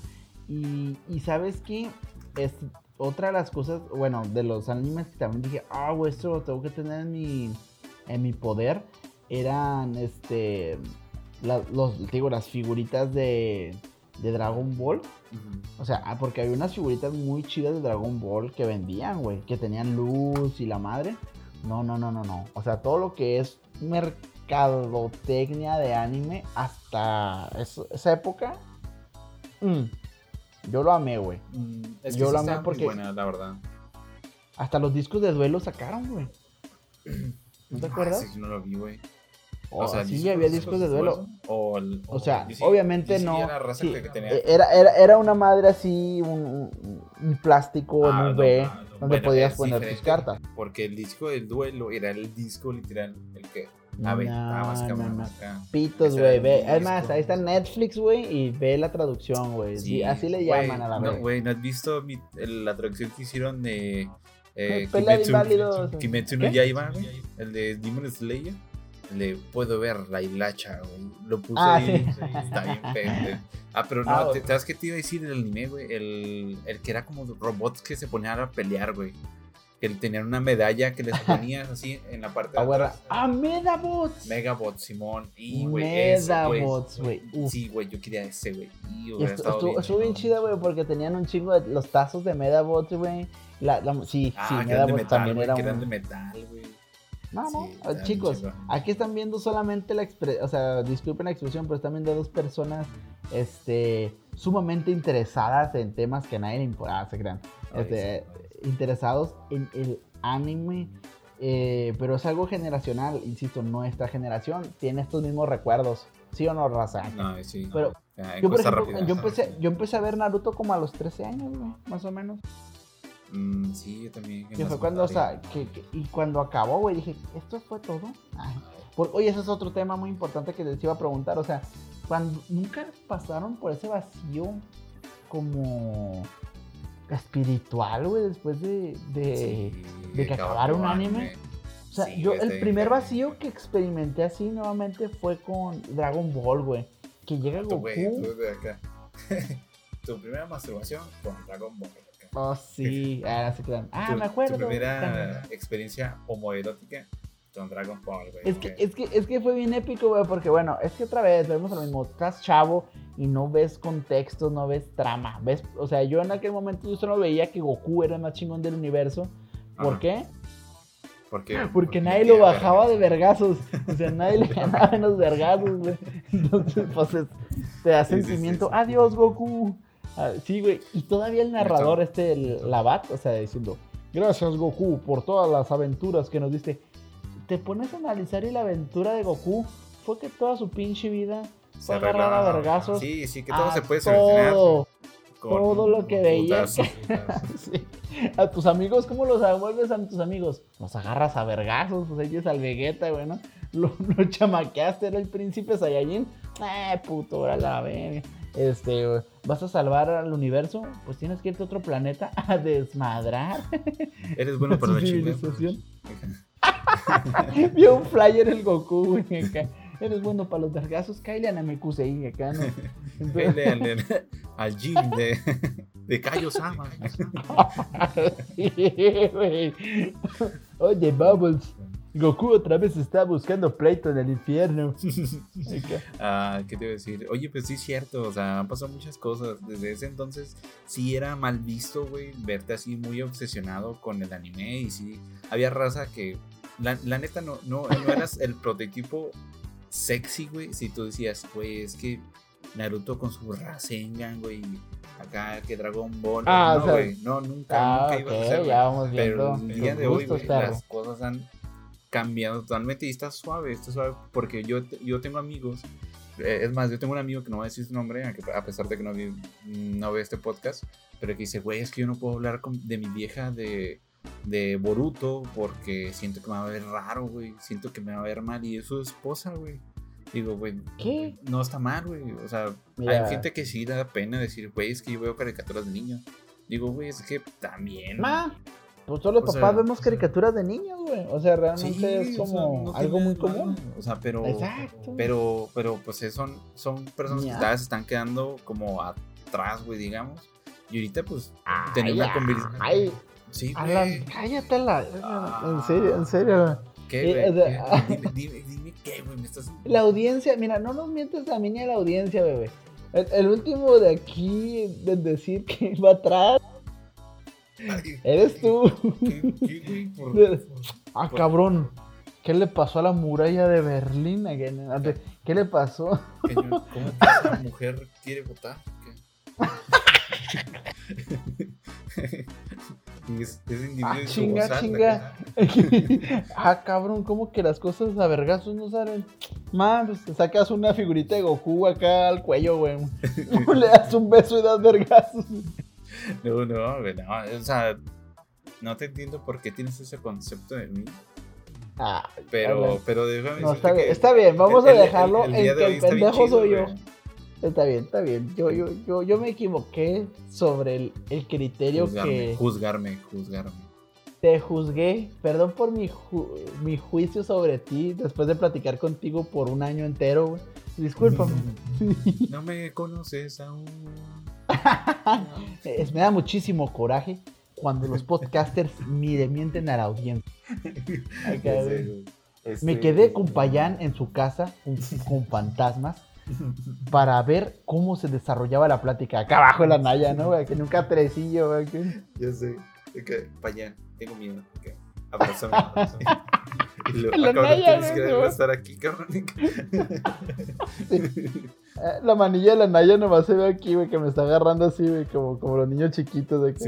Y, y sabes qué? Es otra de las cosas, bueno, de los animes que también dije, ah, güey, esto lo tengo que tener en mi, en mi poder. Eran, este, la- los, digo, las figuritas de, de Dragon Ball. O sea, ah, porque había unas figuritas muy chidas de Dragon Ball que vendían, güey. Que tenían luz y la madre. No, no, no, no, no. O sea, todo lo que es mercadotecnia de anime hasta eso- esa época. mm, yo lo amé, güey. Mm, es que Yo sí lo amé porque- buena, la verdad. Hasta los discos de duelo sacaron, güey. ¿No te Ah, acuerdas? sí, no lo vi, güey. O sea, sí, había discos de duelo. O, el- O sea, sí- obviamente sí no. era sí, que tenía- eh, era, era, era una madre así, un, plástico en Ah, un no, no, no. donde Bueno, podías poner tus cartas. Porque el disco del duelo era el disco literal, el que No, aventabas, no, cabrón. no. acá. Pitos, güey. Ve. Además, ahí está Netflix, güey, y ve la traducción, güey. Sí, así le llaman a la no, vez. Güey, ¿no has visto mi- la traducción que hicieron de eh, Kimetsu. Kimetsu no. Yaiba, güey? El de Demon Slayer. El de Puedo ver la hilacha, güey. Lo puse Ah, ahí. sí. Está bien pendejo. Ah, pero no, Ah, te-. ¿sabes qué te iba a decir del anime, güey? El, el que era como robots que se ponían a pelear, güey. Que tenían una medalla que les ponías así en la parte de atrás. ¡Ah, Medabots! Megabot, Simón. Y, güey. Medabots, güey. Sí, güey, yo quería ese, güey. Y Y estuvo, bien chida, güey, porque tenían un chingo de los tazos de Medabots, güey. La, la- sí, Ah, sí, Medabots metal, también güey, era eran de un... metal, güey. No, no, Sí, bien chicos, aquí están viendo solamente la expresión, o sea, disculpen la expresión, pero están viendo dos personas, este, sumamente interesadas en temas que a nadie le importa, ah, se crean, este, interesados en el anime, eh, pero es algo generacional, insisto, nuestra generación tiene estos mismos recuerdos, ¿sí o no, raza? No, sí. Pero Yo, por ejemplo, yo empecé, yo empecé a ver Naruto como a los 13 años, más o menos. Mm, sí, yo también. Que fue cuando, o sea, que, que- y cuando acabó, güey, dije, ¿esto fue todo? Ay. Por- oye, ese es otro tema muy importante que les iba a preguntar, o sea, cuando nunca pasaron por ese vacío como espiritual, güey, después de, de, Sí, de que acabara un anime. O sea, Sí, yo el primer vacío que experimenté así nuevamente fue con Dragon Ball, güey. Que llega Goku. tú acá. tu primera masturbación con Dragon Ball. Oh, sí. Ah, sí, claro. Ah, tu, me acuerdo. Tu primera experiencia homoerótica con Dragon Ball, güey. Es que, es, que, es que fue bien épico, güey, porque bueno, es que otra vez vemos lo mismo, estás chavo y no ves contexto, no ves trama, ves, o sea, yo en aquel momento yo solo veía que Goku era el más chingón del universo, ¿por Ajá. qué? ¿Por qué? Porque nadie lo bajaba de vergazos, o sea, nadie le ganaba en los vergazos, güey, entonces, pues, es- te da Sí, sí, sí, sentimiento, sí. adiós, Goku, Ah, sí, güey, y todavía el narrador, este, el Labat, o sea, diciendo, gracias, Goku, por todas las aventuras que nos diste, te pones a analizar y la aventura de Goku fue que toda su pinche vida Se fue agarrar a vergazos. Sí, sí, que todo se puede solucionar. todo. todo lo que veía putazos. Sí. A tus amigos, ¿cómo los vuelves a tus amigos? Los agarras a vergazos, pues ellos al Vegeta, güey, ¿no? Lo, lo chamaqueaste, era el príncipe Saiyajin. Eh, puto, ahora la verga. Este, vas a salvar al universo, pues tienes que irte a otro planeta a desmadrar Eres bueno para la chingada. civilización. Vio un flyer el Goku, güey, acá. Eres bueno para los vergazos, Kyle a Namekusei, acá, ¿no? Entonces- al, gym de, de Kaio Sama. Sí, güey. Oye, Bubbles. Goku otra vez está buscando pleito en el infierno. Ah, ¿qué te iba a decir? Oye, pues sí es cierto, o sea, han pasado muchas cosas. Desde ese entonces sí era mal visto, güey, verte así muy obsesionado con el anime y sí, había raza que, la, la neta, no, no, no eras el prototipo sexy, güey, si tú decías, güey, es que Naruto con su Rasengan, güey, acá que Dragon Ball, Ah, no, o sea- güey, no, nunca, Ah, nunca ibas a ok, ser, güey. ya vamos Pero el día de hoy, güey, perro. las cosas han cambiado totalmente y está suave, está suave. Porque yo, yo tengo amigos eh, es más, yo tengo un amigo que no va a decir su nombre, a pesar de que no, no ve este podcast, pero que dice, güey, es que yo no puedo hablar de mi vieja de, de Boruto porque siento que me va a ver raro, güey. Siento que me va a ver mal y es su esposa, güey. Digo, güey, ¿Qué? no está mal, güey. O sea, hay gente que sí da pena decir, güey, es que yo veo caricaturas de niños. Digo, güey, es que también. Ma, pues todos los papás vemos caricaturas de niños, güey. O sea, realmente es como algo muy común. O sea, pero. Exacto. Pero, pero, pues son, son personas que cada vez están quedando como atrás, güey, digamos. Y ahorita, pues, tener una conversación. Ay, sí, güey. cállate la. en serio, en serio. ¿Qué, eh, dime, dime, dime, qué, güey. Me estás. La audiencia, mira, no nos mientes a mí ni a la audiencia, bebé. El, último de aquí, de decir que va atrás. Eres tú. Ah, cabrón. ¿Qué le pasó a la muralla de Berlín? ¿Qué le pasó? ¿Cómo esa mujer quiere votar? es, ah, chinga, chinga. ah, cabrón, ¿cómo que las cosas a vergazos no salen? Man, pues te sacas una figurita de Goku acá al cuello, güey. le das un beso y das vergazos. No, no. O sea, no te entiendo por qué tienes ese concepto de mí. Ah, pero, pero déjame no, está, bien, está bien, vamos a dejarlo en que el pendejo soy yo. Está bien, está bien. Yo, yo, yo, yo me equivoqué sobre el, criterio que. Juzgarme, juzgarme. Te juzgué. Perdón por mi, mi juicio sobre ti después de platicar contigo por un año entero, güey. Discúlpame. No me conoces aún. me da muchísimo coraje cuando los podcasters mienten a la audiencia. Me quedé con Payán en su casa con fantasmas para ver cómo se desarrollaba la plática. Acá abajo en la Naya, ¿no? Que nunca tresillo, güey. Ya sé. que, Payán, tengo miedo. Okay. Abrázame. y luego, la Naya, tienes que estar aquí, cabrón. Eh, la manilla de la Naya nomás se ve aquí, güey, que me está agarrando así, güey, como, como los niños chiquitos de aquí.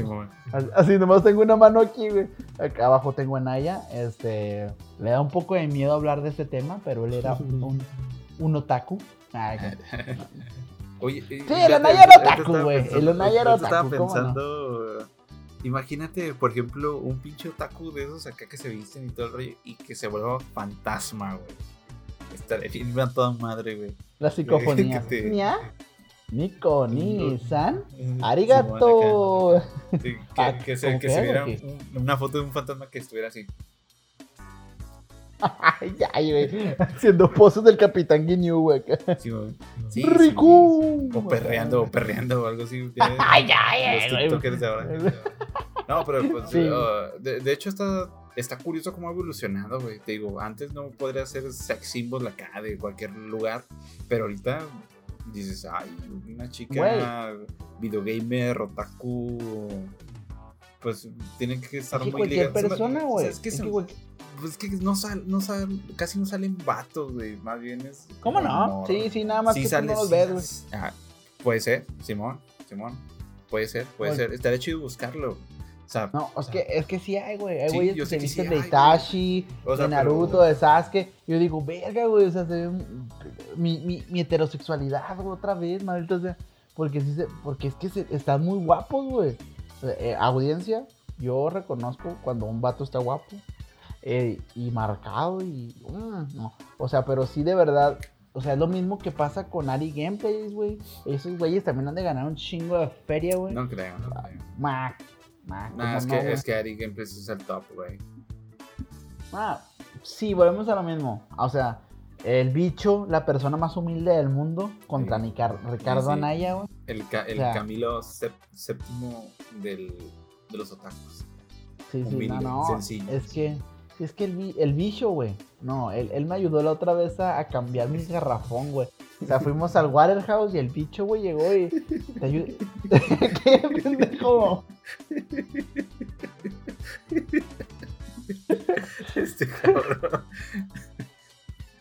así, nomás tengo una mano aquí, güey. Acá abajo tengo a Naya. Este, le da un poco de miedo hablar de este tema, pero él era un, un otaku. Oye, sí, el Onaya era otaku, güey. El Onaya era otaku. Estaba pensando. Imagínate, por ejemplo, un pinche otaku de esos acá que se visten y todo el rollo y que se vuelva fantasma, güey. Estaría bien a toda madre, güey. La psicofonía. Nico, ni, san, arigato. que, que, se, que se viera una foto de un fantasma que estuviera así. Ay, ay, güey. Haciendo pozos del Capitán Guiñú, güey. Sí. Sí, o perreando, o perreando o algo así. Ay, ay, Los ahora. No, pero pues, uh, de, de, hecho está, está curioso cómo ha evolucionado, güey. Te digo, antes no podría ser sex symbol acá de cualquier lugar, pero ahorita dices, ay, una chica videogamer, otaku, pues tienen que estar es que muy ligadas. persona, güey. es que, es pues que no sal, no sal, casi no salen vatos, güey. Más bien es. ¿Cómo no? Sí, sí, nada más que tú no los ves, güey. Ah, puede ser, Simón, Simón. Puede ser, puede ser. Estaría chido buscarlo. O sea, no, es que, es que sí hay, güey. Hay güeyes que se visten de Itachi, de Naruto, de Sasuke. Yo digo, verga, güey. O sea, se ve mi, mi, mi heterosexualidad, güey, otra vez, maldito o sea. Porque, sí se, porque es que se, están muy guapos, güey. Eh, audiencia, yo reconozco cuando un vato está guapo. Eh, y marcado y... Mm, no. O sea, pero sí de verdad... O sea, es lo mismo que pasa con Ari Gameplays, güey. Esos güeyes también han de ganar un chingo de feria, güey. No creo, no creo. Mac. es, que, es que Ari Gameplays es el top, güey. Ah, sí, volvemos a lo mismo. O sea, el bicho, la persona más humilde del mundo, contra Ricardo Anaya, güey. El, el Camilo séptimo del, de los otakus. Sí, sí, no, no. Es que es que el, el bicho, güey. No, él, él, me ayudó la otra vez a, a cambiar mi garrafón, güey. O sea, fuimos al Waterhouse y el bicho, güey, llegó y. Te ayudó. ¿Qué pendejo? Este cabrón.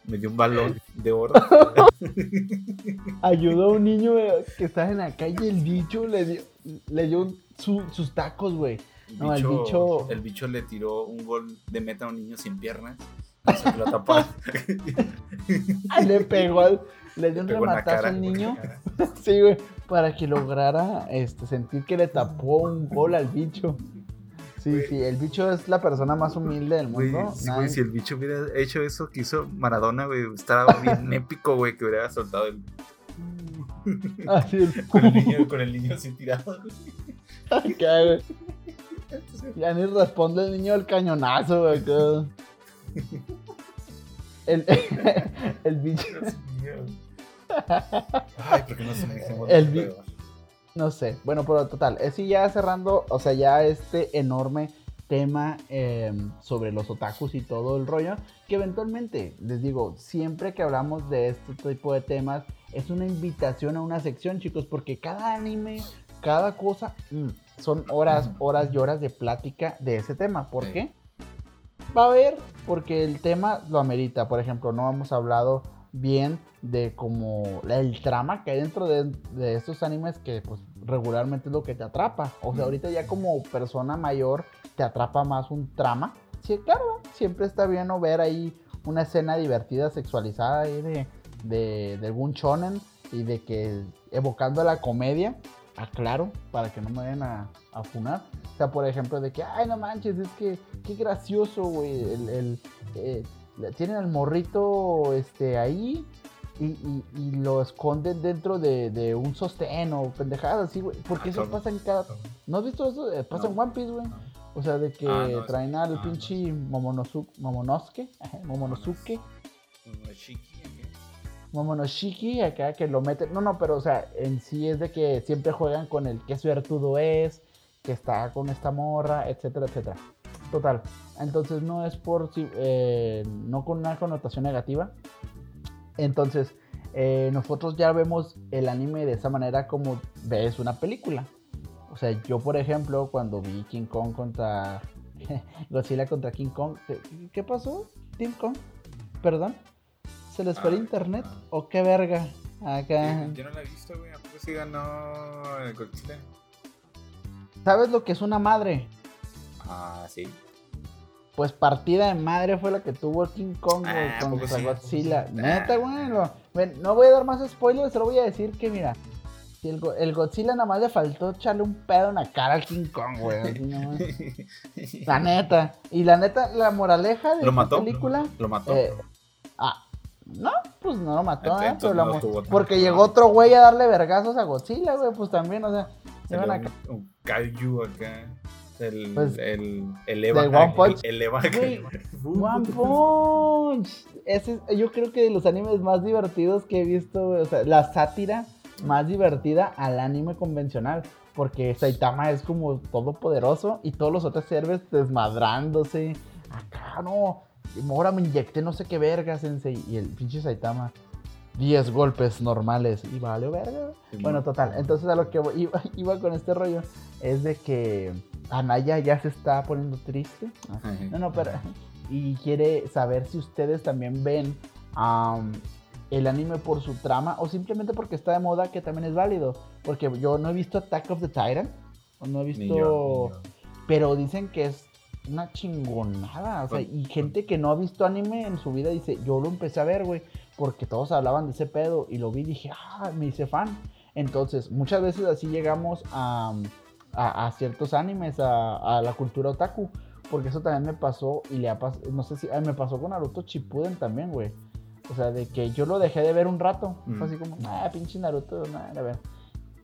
Me dio un balón de oro. Ayudó a un niño que estaba en la calle y el bicho le dio, le dio sus tacos, güey. No, el bicho. El bicho le tiró un gol de meta a un niño sin piernas. No se lo tapó. le pegó al. le dio un rematazo cara, al niño. Sí, güey, para que lograra este, sentir que le tapó un gol al bicho. Sí, sí, el bicho es la persona más humilde del mundo. sí, Nadie- güey, si el bicho hubiera hecho eso que hizo Maradona, güey, estaba bien épico, güey, que hubiera soltado el, Así es. con, el niño, con el niño así tirado. güey. Ya ni responde el niño al cañonazo, güey. El, el bicho, Dios mío. Ay, ¿por qué no se me dijimos El pedo? No sé. Bueno, pero total, es sí, ya cerrando, o sea, ya este enorme tema eh, sobre los otakus y todo el rollo, que eventualmente, les digo, siempre que hablamos de este tipo de temas, es una invitación a una sección, chicos, porque cada anime, cada cosa, mm, son horas, horas y horas de plática de ese tema. ¿Por Sí. qué? Va a haber, porque el tema lo amerita. Por ejemplo, no hemos hablado bien de como el trama que hay dentro de, de estos animes que pues regularmente es lo que te atrapa. O sea, ahorita ya como persona mayor te atrapa más un trama. Sí, claro, siempre está bien no ver ahí una escena divertida, sexualizada ahí de, de, de algún shonen y de que evocando la comedia, aclaro, para que no me vayan a, a funar. O sea, por ejemplo, de que, ay, no manches, es que, qué gracioso, güey, el, el, eh, tienen al morrito este, ahí y, y- y lo esconden dentro de, de un sostén o pendejadas así, güey. Porque Ah, eso cabrón. pasa en cada... ¿No has visto eso? Eh, Pasa en No. One Piece, güey. O sea, de que Ah, no, traen al ah, pinche Momonosu- Momonosuke, Momonosuke, ¿qué? Momonoshiki, acá que lo meten. No, no, pero o sea, en sí es de que siempre juegan con el qué suertudo es, que está con esta morra, etcétera, etcétera. Total. Entonces no es por si- eh, no con una connotación negativa. Entonces, eh, nosotros ya vemos el anime de esa manera como ves una película. O sea, yo por ejemplo, cuando vi King Kong contra Godzilla contra King Kong, ¿qué, pasó? King Kong, perdón. ¿Se les fue el Ah, internet? ¿O qué verga? Acá. Yo no la he visto, güey. ¿A poco sí ganó el Godzilla? ¿Sabes lo que es una madre? Ah, sí. Pues partida de madre fue la que tuvo King Kong güey, Ah, ¿a poco contra sí? Godzilla. Ah. Neta, güey. lo- ven, no voy a dar más spoilers, solo voy a decir que, mira, si el, Go- el Godzilla nada más le faltó echarle un pedo en la cara al King Kong, güey. así. La neta. Y la neta, la moraleja de ¿Lo mató? película. ¿Lo mató? eh, ah, no, pues no lo mató, Entonces, ¿eh? Pero la no estuvo tan porque llegó otro güey a darle vergazos a Godzilla, güey. Pues también, o sea, Salió iban acá. un, un kaiju acá. El, Pues, el, el Eva. del One Punch. El, el Eva. One Punch. Ese es, yo creo que de los animes más divertidos que he visto, o sea, la sátira más divertida al anime convencional. Porque Saitama es como todopoderoso y todos los otros héroes desmadrándose. Acá no, ahora me inyecté no sé qué verga, sensei. Y el pinche Saitama, 10 golpes normales. Y vale, verga. Sí, Bueno, no. total. Entonces a lo que iba con este rollo es de que Anaya ya se está poniendo triste. No, no, pero. Y quiere saber si ustedes también ven el anime por su trama o simplemente porque está de moda, que también es válido. Porque yo no he visto Attack of the Titan. O no he visto. Ni yo, ni yo. Pero dicen que es una chingonada. O sea, y gente que no ha visto anime en su vida dice: Yo lo empecé a ver, güey. Porque todos hablaban de ese pedo. Y lo vi y dije: Ah, me hice fan. Entonces, muchas veces así llegamos a, a, a ciertos animes, a, a la cultura otaku. Porque eso también me pasó y le ha pasado, no sé si, ay, me pasó con Naruto Shippuden también, güey. O sea, de que yo lo dejé de ver un rato. Mm. Fue así como, ah, pinche Naruto, nada, a ver.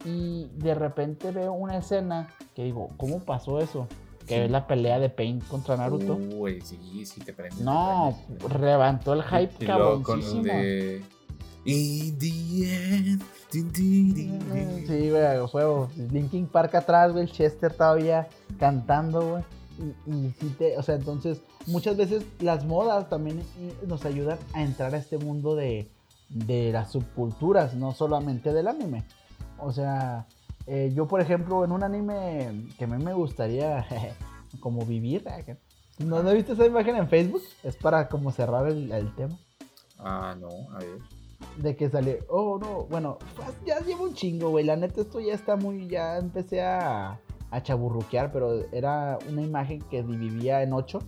Y de repente veo una escena que digo, ¿cómo pasó eso? Que Sí. es la pelea de Pain contra Naruto. Uy, sí, sí te prende. te no, prende. levantó el hype Y cabroncísimo. de. In the end. Sí, güey, a juego. Linkin Park atrás, güey, el Chester todavía cantando, güey. Y, y sí te, o sea, entonces, muchas veces las modas también eh, nos ayudan a entrar a este mundo de, de las subculturas, no solamente del anime. O sea, eh, yo, por ejemplo, en un anime que a mí me gustaría como vivir, eh, ¿no, ¿no viste esa imagen en Facebook? Es para como cerrar el, el tema Ah, no, a ver. De que salió. Oh, no, bueno, pues, ya llevo un chingo, güey. La neta, esto ya está muy. Ya empecé a, a chaburruquear, pero era una imagen que dividía en ocho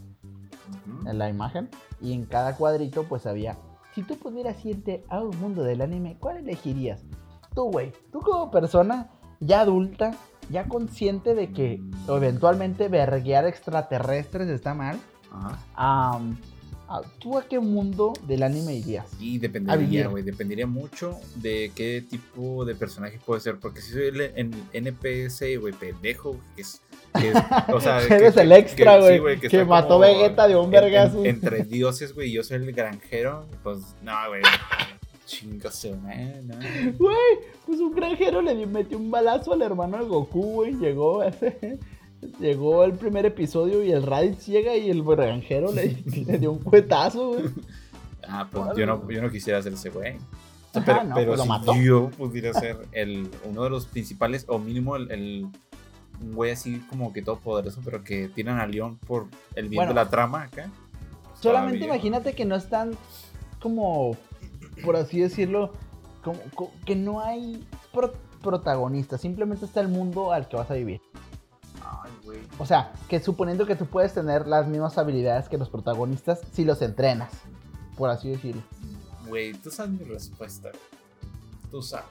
en la imagen. Y en cada cuadrito, pues había si tú pudieras irte a un mundo del anime, ¿cuál elegirías? Tú, güey, tú como persona ya adulta, ya consciente de que eventualmente verguear extraterrestres está mal. Ajá. ¿Tú a qué mundo del anime irías? Y dependería, güey. Dependería mucho de qué tipo de personaje puede ser. Porque si soy el, el NPC, güey, pendejo, que es. que es- o sea, Eres el extra, güey, que mató como Vegeta de un en- en- vergazo. entre dioses, güey, yo soy el granjero. Pues, no, güey. Chingase, man, no. Güey, pues un granjero le metió un balazo al hermano de Goku, güey. Llegó ese- Llegó el primer episodio y el Raditz llega y el granjero le, le dio un cuetazo, güey. Ah, pues yo no, yo no quisiera ser ese güey. O sea, Ajá, pero no, pero pues lo si mató. yo pudiera ser el, uno de los principales, o mínimo el, el- un güey así como que todopoderoso, pero que tiran a León por el bien Bueno. de la trama acá. pues, Solamente imagínate que no están como, por así decirlo, como, co- que no hay pro- protagonistas. Simplemente está el mundo al que vas a vivir. Güey. O sea, que suponiendo que tú puedes tener las mismas habilidades que los protagonistas si los entrenas, por así decirlo. Güey, tú sabes mi respuesta. Tú sabes.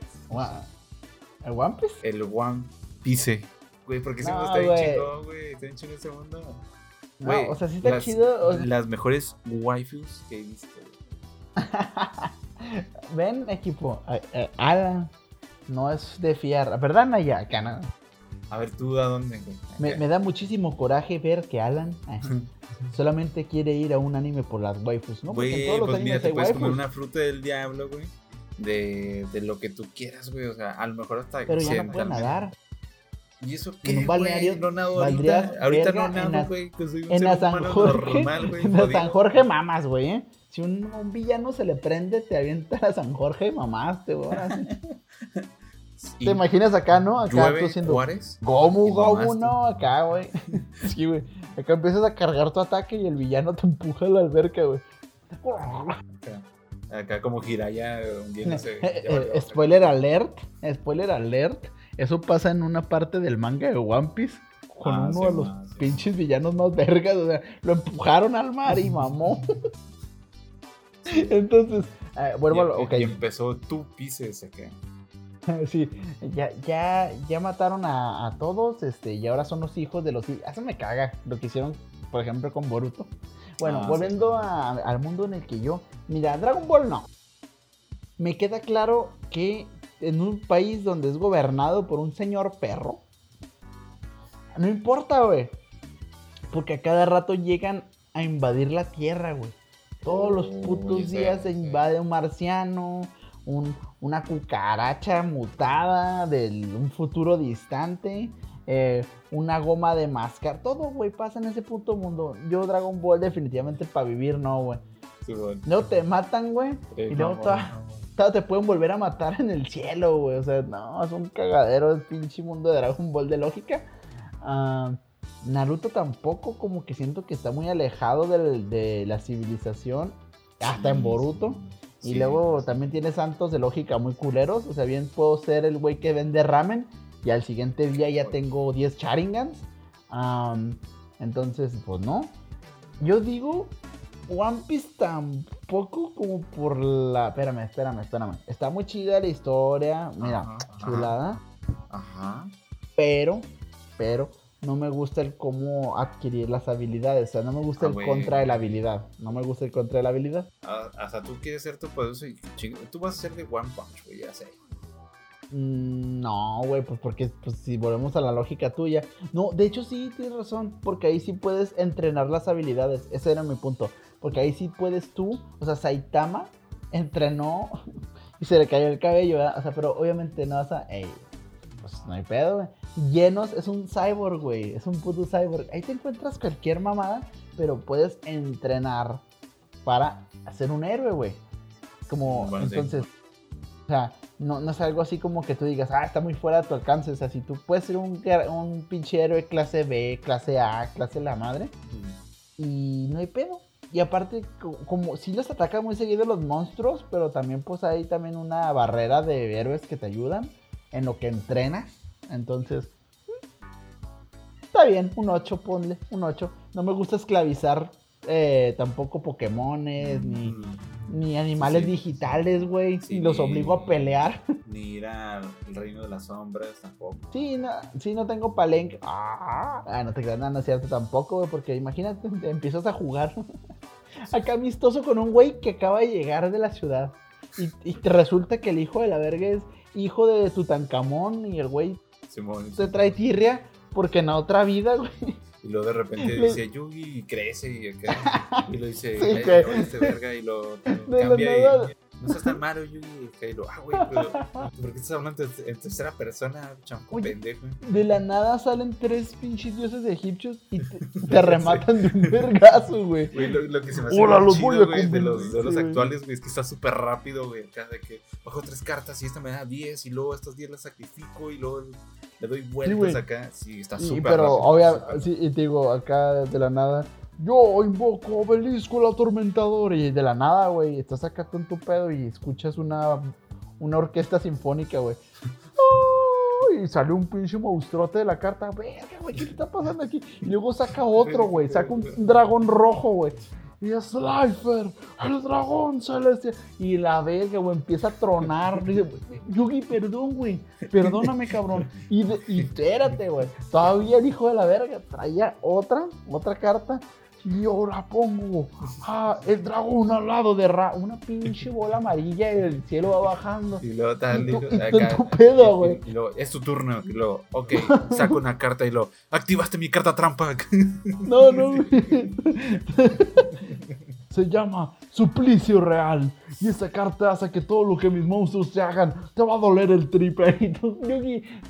¿El One Piece? El One Piece. Güey, porque ese No, está bien chido, güey. Está bien chido ese mundo. No, Güey, o sea, sí está las- chido. o sea, Las mejores waifus que he visto. Ven, equipo, eh, eh, Alan no es de fiar, ¿verdad, Naya? No? A ver, tú a dónde, me, me da muchísimo coraje ver que Alan eh, solamente quiere ir a un anime por las waifus, ¿no? Porque en Güey, todos los pues animes mira, te hay puedes comer una fruta del diablo, güey. De, de lo que tú quieras, güey. O sea, a lo mejor hasta pero ya no puede accidentalmente. nadar. ¿Y eso En qué, un balneario güey? No nado valdría ahorita. Ahorita no nado, güey. Que soy un En la San Jorge, normal, güey. en la. San Jorge mamas, güey, ¿eh? Si un, un villano se le prende, te avienta a San Jorge, mamaste, güey. Y ¿Te imaginas acá, no? Acá llueve tú siendo Juárez. Gomu, Gomu, no, acá, güey. Sí, güey. Acá empiezas a cargar tu ataque y el villano te empuja a la alberca, güey. Acá, acá como Jiraya hundiéndose. Eh, eh, spoiler alert, spoiler alert. Eso pasa en una parte del manga de One Piece con Ah, uno sí, de los sí. pinches villanos más vergas. O sea, lo empujaron al mar y mamó. Entonces, eh, vuelvo a lo. Y- Ok, Y empezó tú pises acá. sí, ya, ya, ya mataron a, a todos este, y ahora son los hijos de los. hi- Eso me caga lo que hicieron, por ejemplo, con Boruto. Bueno, Ah, sí. volviendo a- al mundo en el que yo. Mira, Dragon Ball no. Me queda claro que en un país donde es gobernado por un señor perro, no importa, güey. Porque a cada rato llegan a invadir la tierra, güey. Todos los putos días se invade un marciano, un- una cucaracha mutada de un futuro distante, eh, una goma de mascar. Todo, güey, pasa en ese puto mundo. Yo Dragon Ball definitivamente para vivir no, güey. Sí. Luego te matan, güey. Y luego no, toda- no, no. Todos te pueden volver a matar en el cielo, güey. O sea, no, es un cagadero el pinche mundo de Dragon Ball de lógica. Ah, Naruto tampoco, como que siento que está muy alejado del- de, la civilización. Hasta en Boruto. sí. Y Sí, luego también tiene santos de lógica muy culeros. O sea, bien puedo ser el güey que vende ramen. Y al siguiente día ya tengo 10 Sharingans. Am, entonces, pues no. Yo digo, One Piece tampoco como por la... Espérame, espérame, espérame. Está muy chida la historia. Mira, Ajá, ajá. chulada. Ajá. Pero, pero, no me gusta el cómo adquirir las habilidades. O sea, no me gusta Ah, el contra de la habilidad. No me gusta el contra de la habilidad. Ah, Hasta tú quieres ser tu poderoso y ching- tú vas a ser de One Punch, güey, ya sé. Mm, No, güey, pues porque pues, si volvemos a la lógica tuya. No, de hecho sí, tienes razón, porque ahí sí puedes entrenar las habilidades. Ese era mi punto. Porque ahí sí puedes tú, o sea, Saitama entrenó y se le cayó el cabello, ¿verdad? O sea, pero obviamente no vas a... Ey, pues no hay pedo, güey. Llenos es un cyborg, güey, es un puto cyborg. Ahí te encuentras cualquier mamada, pero puedes entrenar para ser un héroe, güey. Como, Bueno, sí. entonces... O sea, no, no es algo así como que tú digas, ah, está muy fuera de tu alcance. O sea, si tú puedes ser un, un pinche héroe clase B, clase A, clase la madre, y no hay pedo. Y aparte, co- como si los atacan muy seguido los monstruos, pero también pues hay también una barrera de héroes que te ayudan en lo que entrenas. Entonces, mm, está bien, un 8, ponle, un 8. No me gusta esclavizar eh, tampoco Pokémones, ni, Mm. ni animales Sí. digitales, güey, Sí, y los ni- obligo a pelear. Ni ir al reino de las sombras tampoco. Sí, no, sí, no tengo palenque. Ah, ah, no te creas, nada, no es cierto tampoco, güey, porque imagínate, empiezas a jugar acá amistoso con un güey que acaba de llegar de la ciudad. Y, y te resulta que el hijo de la verga es hijo de Tutankamón y el güey Simón. se trae tirria porque en otra vida, güey. Y luego de repente Le- dice Yugi y crece y acá. Y lo dice, Sí, "Ay, que- no, este verga y lo, la cambia y no seas tan malo Yugi. Y lo, ah, güey, pero ¿por qué estás hablando en tercera persona, chamco Oye, pendejo? De la nada salen tres pinches dioses egipcios y te, te rematan de un vergazo, güey. Güey, lo, lo que se me hace bien los chido, voy a güey, de los, de actuales, güey, es que está súper rápido, güey, acá de que bajo tres cartas y esta me da 10 y luego estas 10 las sacrifico y luego le doy vueltas acá. Sí, está súper pero rápido. obvia, súper sí, y te digo, acá de la nada, yo invoco Obelisco el atormentador. Y de la nada, güey, estás acá con tu pedo y escuchas una, una orquesta sinfónica, güey. ¡Oh! Y sale un pinche monstruote de la carta. Verga, güey, ¿qué está pasando aquí? Y luego saca otro, güey. Saca un dragón rojo, güey. Y es Slifer, el dragón celestial. Y la verga, güey, empieza a tronar. Yugi, perdón, güey. Perdóname, cabrón. Y, de- y espérate, güey. Todavía el hijo de la verga traía otra, otra carta. Y yo la pongo. Ah, el dragón al lado de Ra. Una pinche bola amarilla y el cielo va bajando. Y luego tal, Y tú- y- tú pedo, güey. Y, luego, es tu turno. Y luego, ok, saco una carta y luego, activaste mi carta trampa. No, no, güey. Se llama Suplicio Real. Y esa carta hace que todo lo que mis monstruos te hagan te va a doler el triple. Y tú,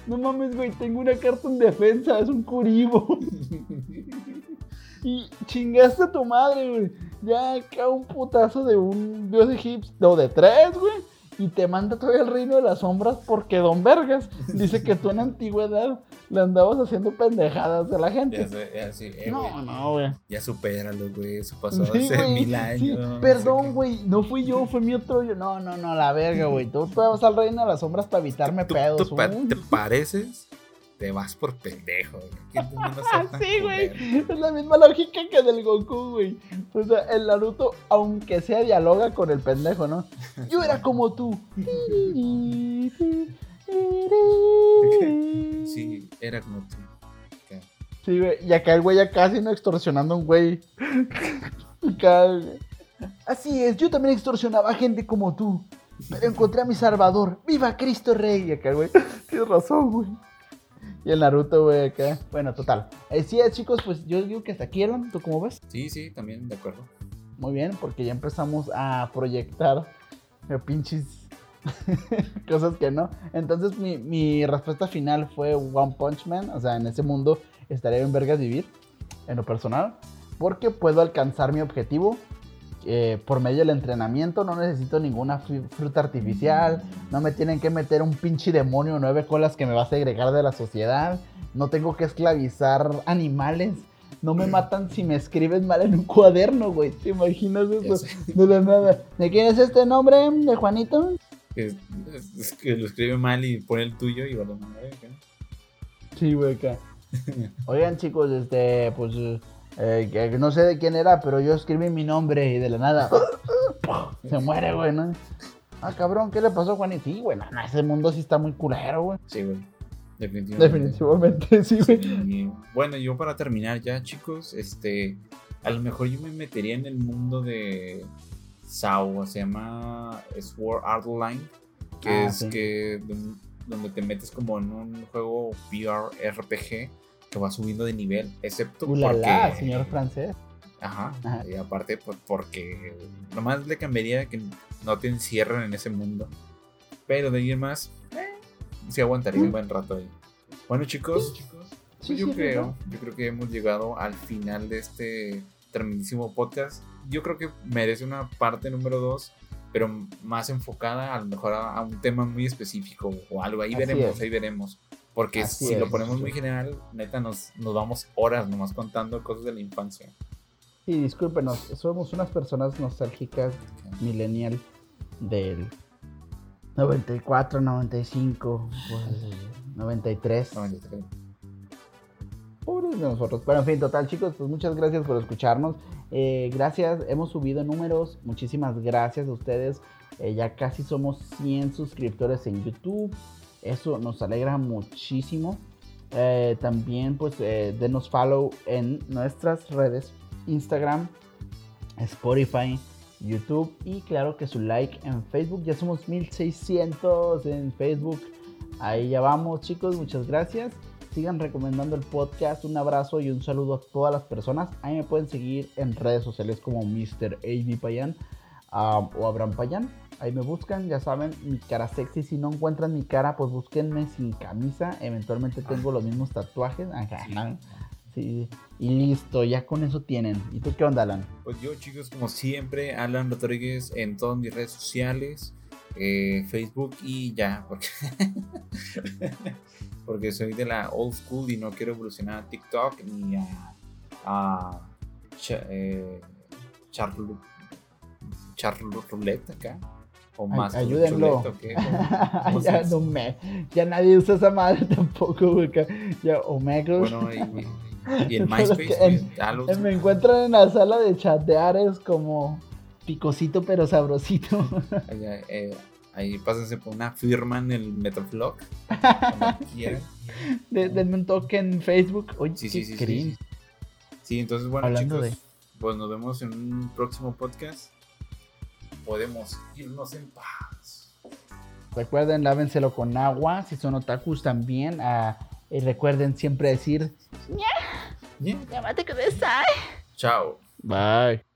no mames, güey, tengo una carta en defensa, es un curibo. Y chingaste a tu madre, güey. Ya acá un putazo de un dios egipcio, no, de tres, güey. Y te manda todavía al reino de las sombras porque Don Vergas dice que tú en antigüedad le andabas haciendo pendejadas a la gente. ya sé, ya sí, eh, No, no, güey. Ya supéralo, güey. Eso pasó Sí, hace mil años. Perdón, güey, no fui yo, fue mi otro yo. No, no, no, la verga, güey. Tú, tú vas al reino de las sombras para evitarme Tú- pedos. tú pa-. ¿Te pareces? Te vas por pendejo, güey. ¿Quién te manda a ser tan Sí, güey. Es la misma lógica que del Goku, güey. O sea, el Naruto, aunque sea, dialoga con el pendejo, ¿no? Yo era como tú. Sí, era como tú. Sí, güey. Y acá el güey ya casi no extorsionando a un güey. Acá, güey. Así es, yo también extorsionaba a gente como tú. Pero encontré a mi salvador. ¡Viva Cristo Rey! Y acá, el güey. Tienes razón, güey. Y el Naruto, güey, acá. Bueno, total. Así es, chicos, pues yo digo que hasta aquí, Alan. ¿Tú cómo ves? Sí, sí, también, de acuerdo. Muy bien, porque ya empezamos a proyectar eh, pinches cosas que no. Entonces mi, mi respuesta final fue One Punch Man. O sea, en ese mundo estaría en vergas vivir, en lo personal. Porque puedo alcanzar mi objetivo eh, por medio del entrenamiento. No necesito ninguna fru- fruta artificial. No me tienen que meter un pinche demonio nueve colas que me va a segregar de la sociedad. No tengo que esclavizar animales. No me matan si me escribes mal en un cuaderno, güey. ¿Te imaginas eso? De la nada. ¿De quién es este nombre? ¿De Juanito? Es, que lo escribe mal y pone el tuyo y vale madre. ¿qué? Sí, güey, acá. Oigan, chicos, este, pues, eh, que no sé de quién era, pero yo escribí mi nombre y de la nada se muere, güey, ¿no? Ah, cabrón, ¿qué le pasó a Juanito? Sí, güey, no, no, ese mundo sí está muy culero, güey. Sí, güey. Definitivamente. Definitivamente, sí, güey. Y, bueno, yo para terminar ya, chicos, este, a lo mejor yo me metería en el mundo de SAO, se llama Sword Art Online, que Ah, es sí. que don- donde te metes como en un juego VR RPG que va subiendo de nivel, excepto Ulala, porque señor francés. Ajá, Ajá. y aparte pues, porque nomás le cambiaría que no te encierran en ese mundo. Pero de ahí más, eh, sí aguantaría un buen rato ahí. Bueno chicos, chicos, Sí, pues yo sí, creo, yo creo que hemos llegado al final de este tremendísimo podcast. Yo creo que merece una parte número 2, pero más enfocada a lo mejor a, a un tema muy específico o algo. Ahí Así veremos, es. ahí veremos. Porque Así si lo ponemos sí. muy general, neta, nos, nos vamos horas nomás contando cosas de la infancia. Sí, discúlpenos, somos unas personas nostálgicas, millennial, del 94, 95, pues, 93. 93. Pobres de nosotros. Pero en fin, total, chicos, pues muchas gracias por escucharnos. Eh, gracias, hemos subido números. Muchísimas gracias a ustedes. Eh, ya casi somos 100 suscriptores en YouTube. Eso nos alegra muchísimo. Eh, también pues denos follow en nuestras redes. Instagram, Spotify, YouTube y claro que su like en Facebook. Ya somos 1600 en Facebook. Ahí ya vamos chicos, muchas gracias. Sigan recomendando el podcast. Un abrazo y un saludo a todas las personas. Ahí me pueden seguir en redes sociales como Mr. AB Payan ah, o Abraham Payan. Ahí me buscan, ya saben, mi cara sexy. Si no encuentran mi cara, pues búsquenme sin camisa. Eventualmente tengo los mismos tatuajes. Sí, y listo, ya con eso tienen. ¿Y tú qué onda, Alan? Pues yo, chicos, como siempre, Alan Rodríguez en todas mis redes sociales, eh, Facebook y ya, porque, porque soy de la old school y no quiero evolucionar a TikTok ni a, a eh, Charlotte Roulette acá. O más ayúdenlo. ya, no me, ya nadie usa esa madre tampoco, güey. Ya Omega. Bueno, y, y en MySpace, pues, Me encuentran en la sala de chatear, es como picosito pero sabrosito. eh, ahí pásense por una firma en el Metroflog. denme un toque en Facebook. Oye, sí, sí, sí, sí, entonces bueno, chicos, pues nos vemos en un próximo podcast. Podemos irnos en paz. Recuerden, lávenselo con agua. Si son otakus también. Ah, y recuerden siempre decir. Chao. Bye.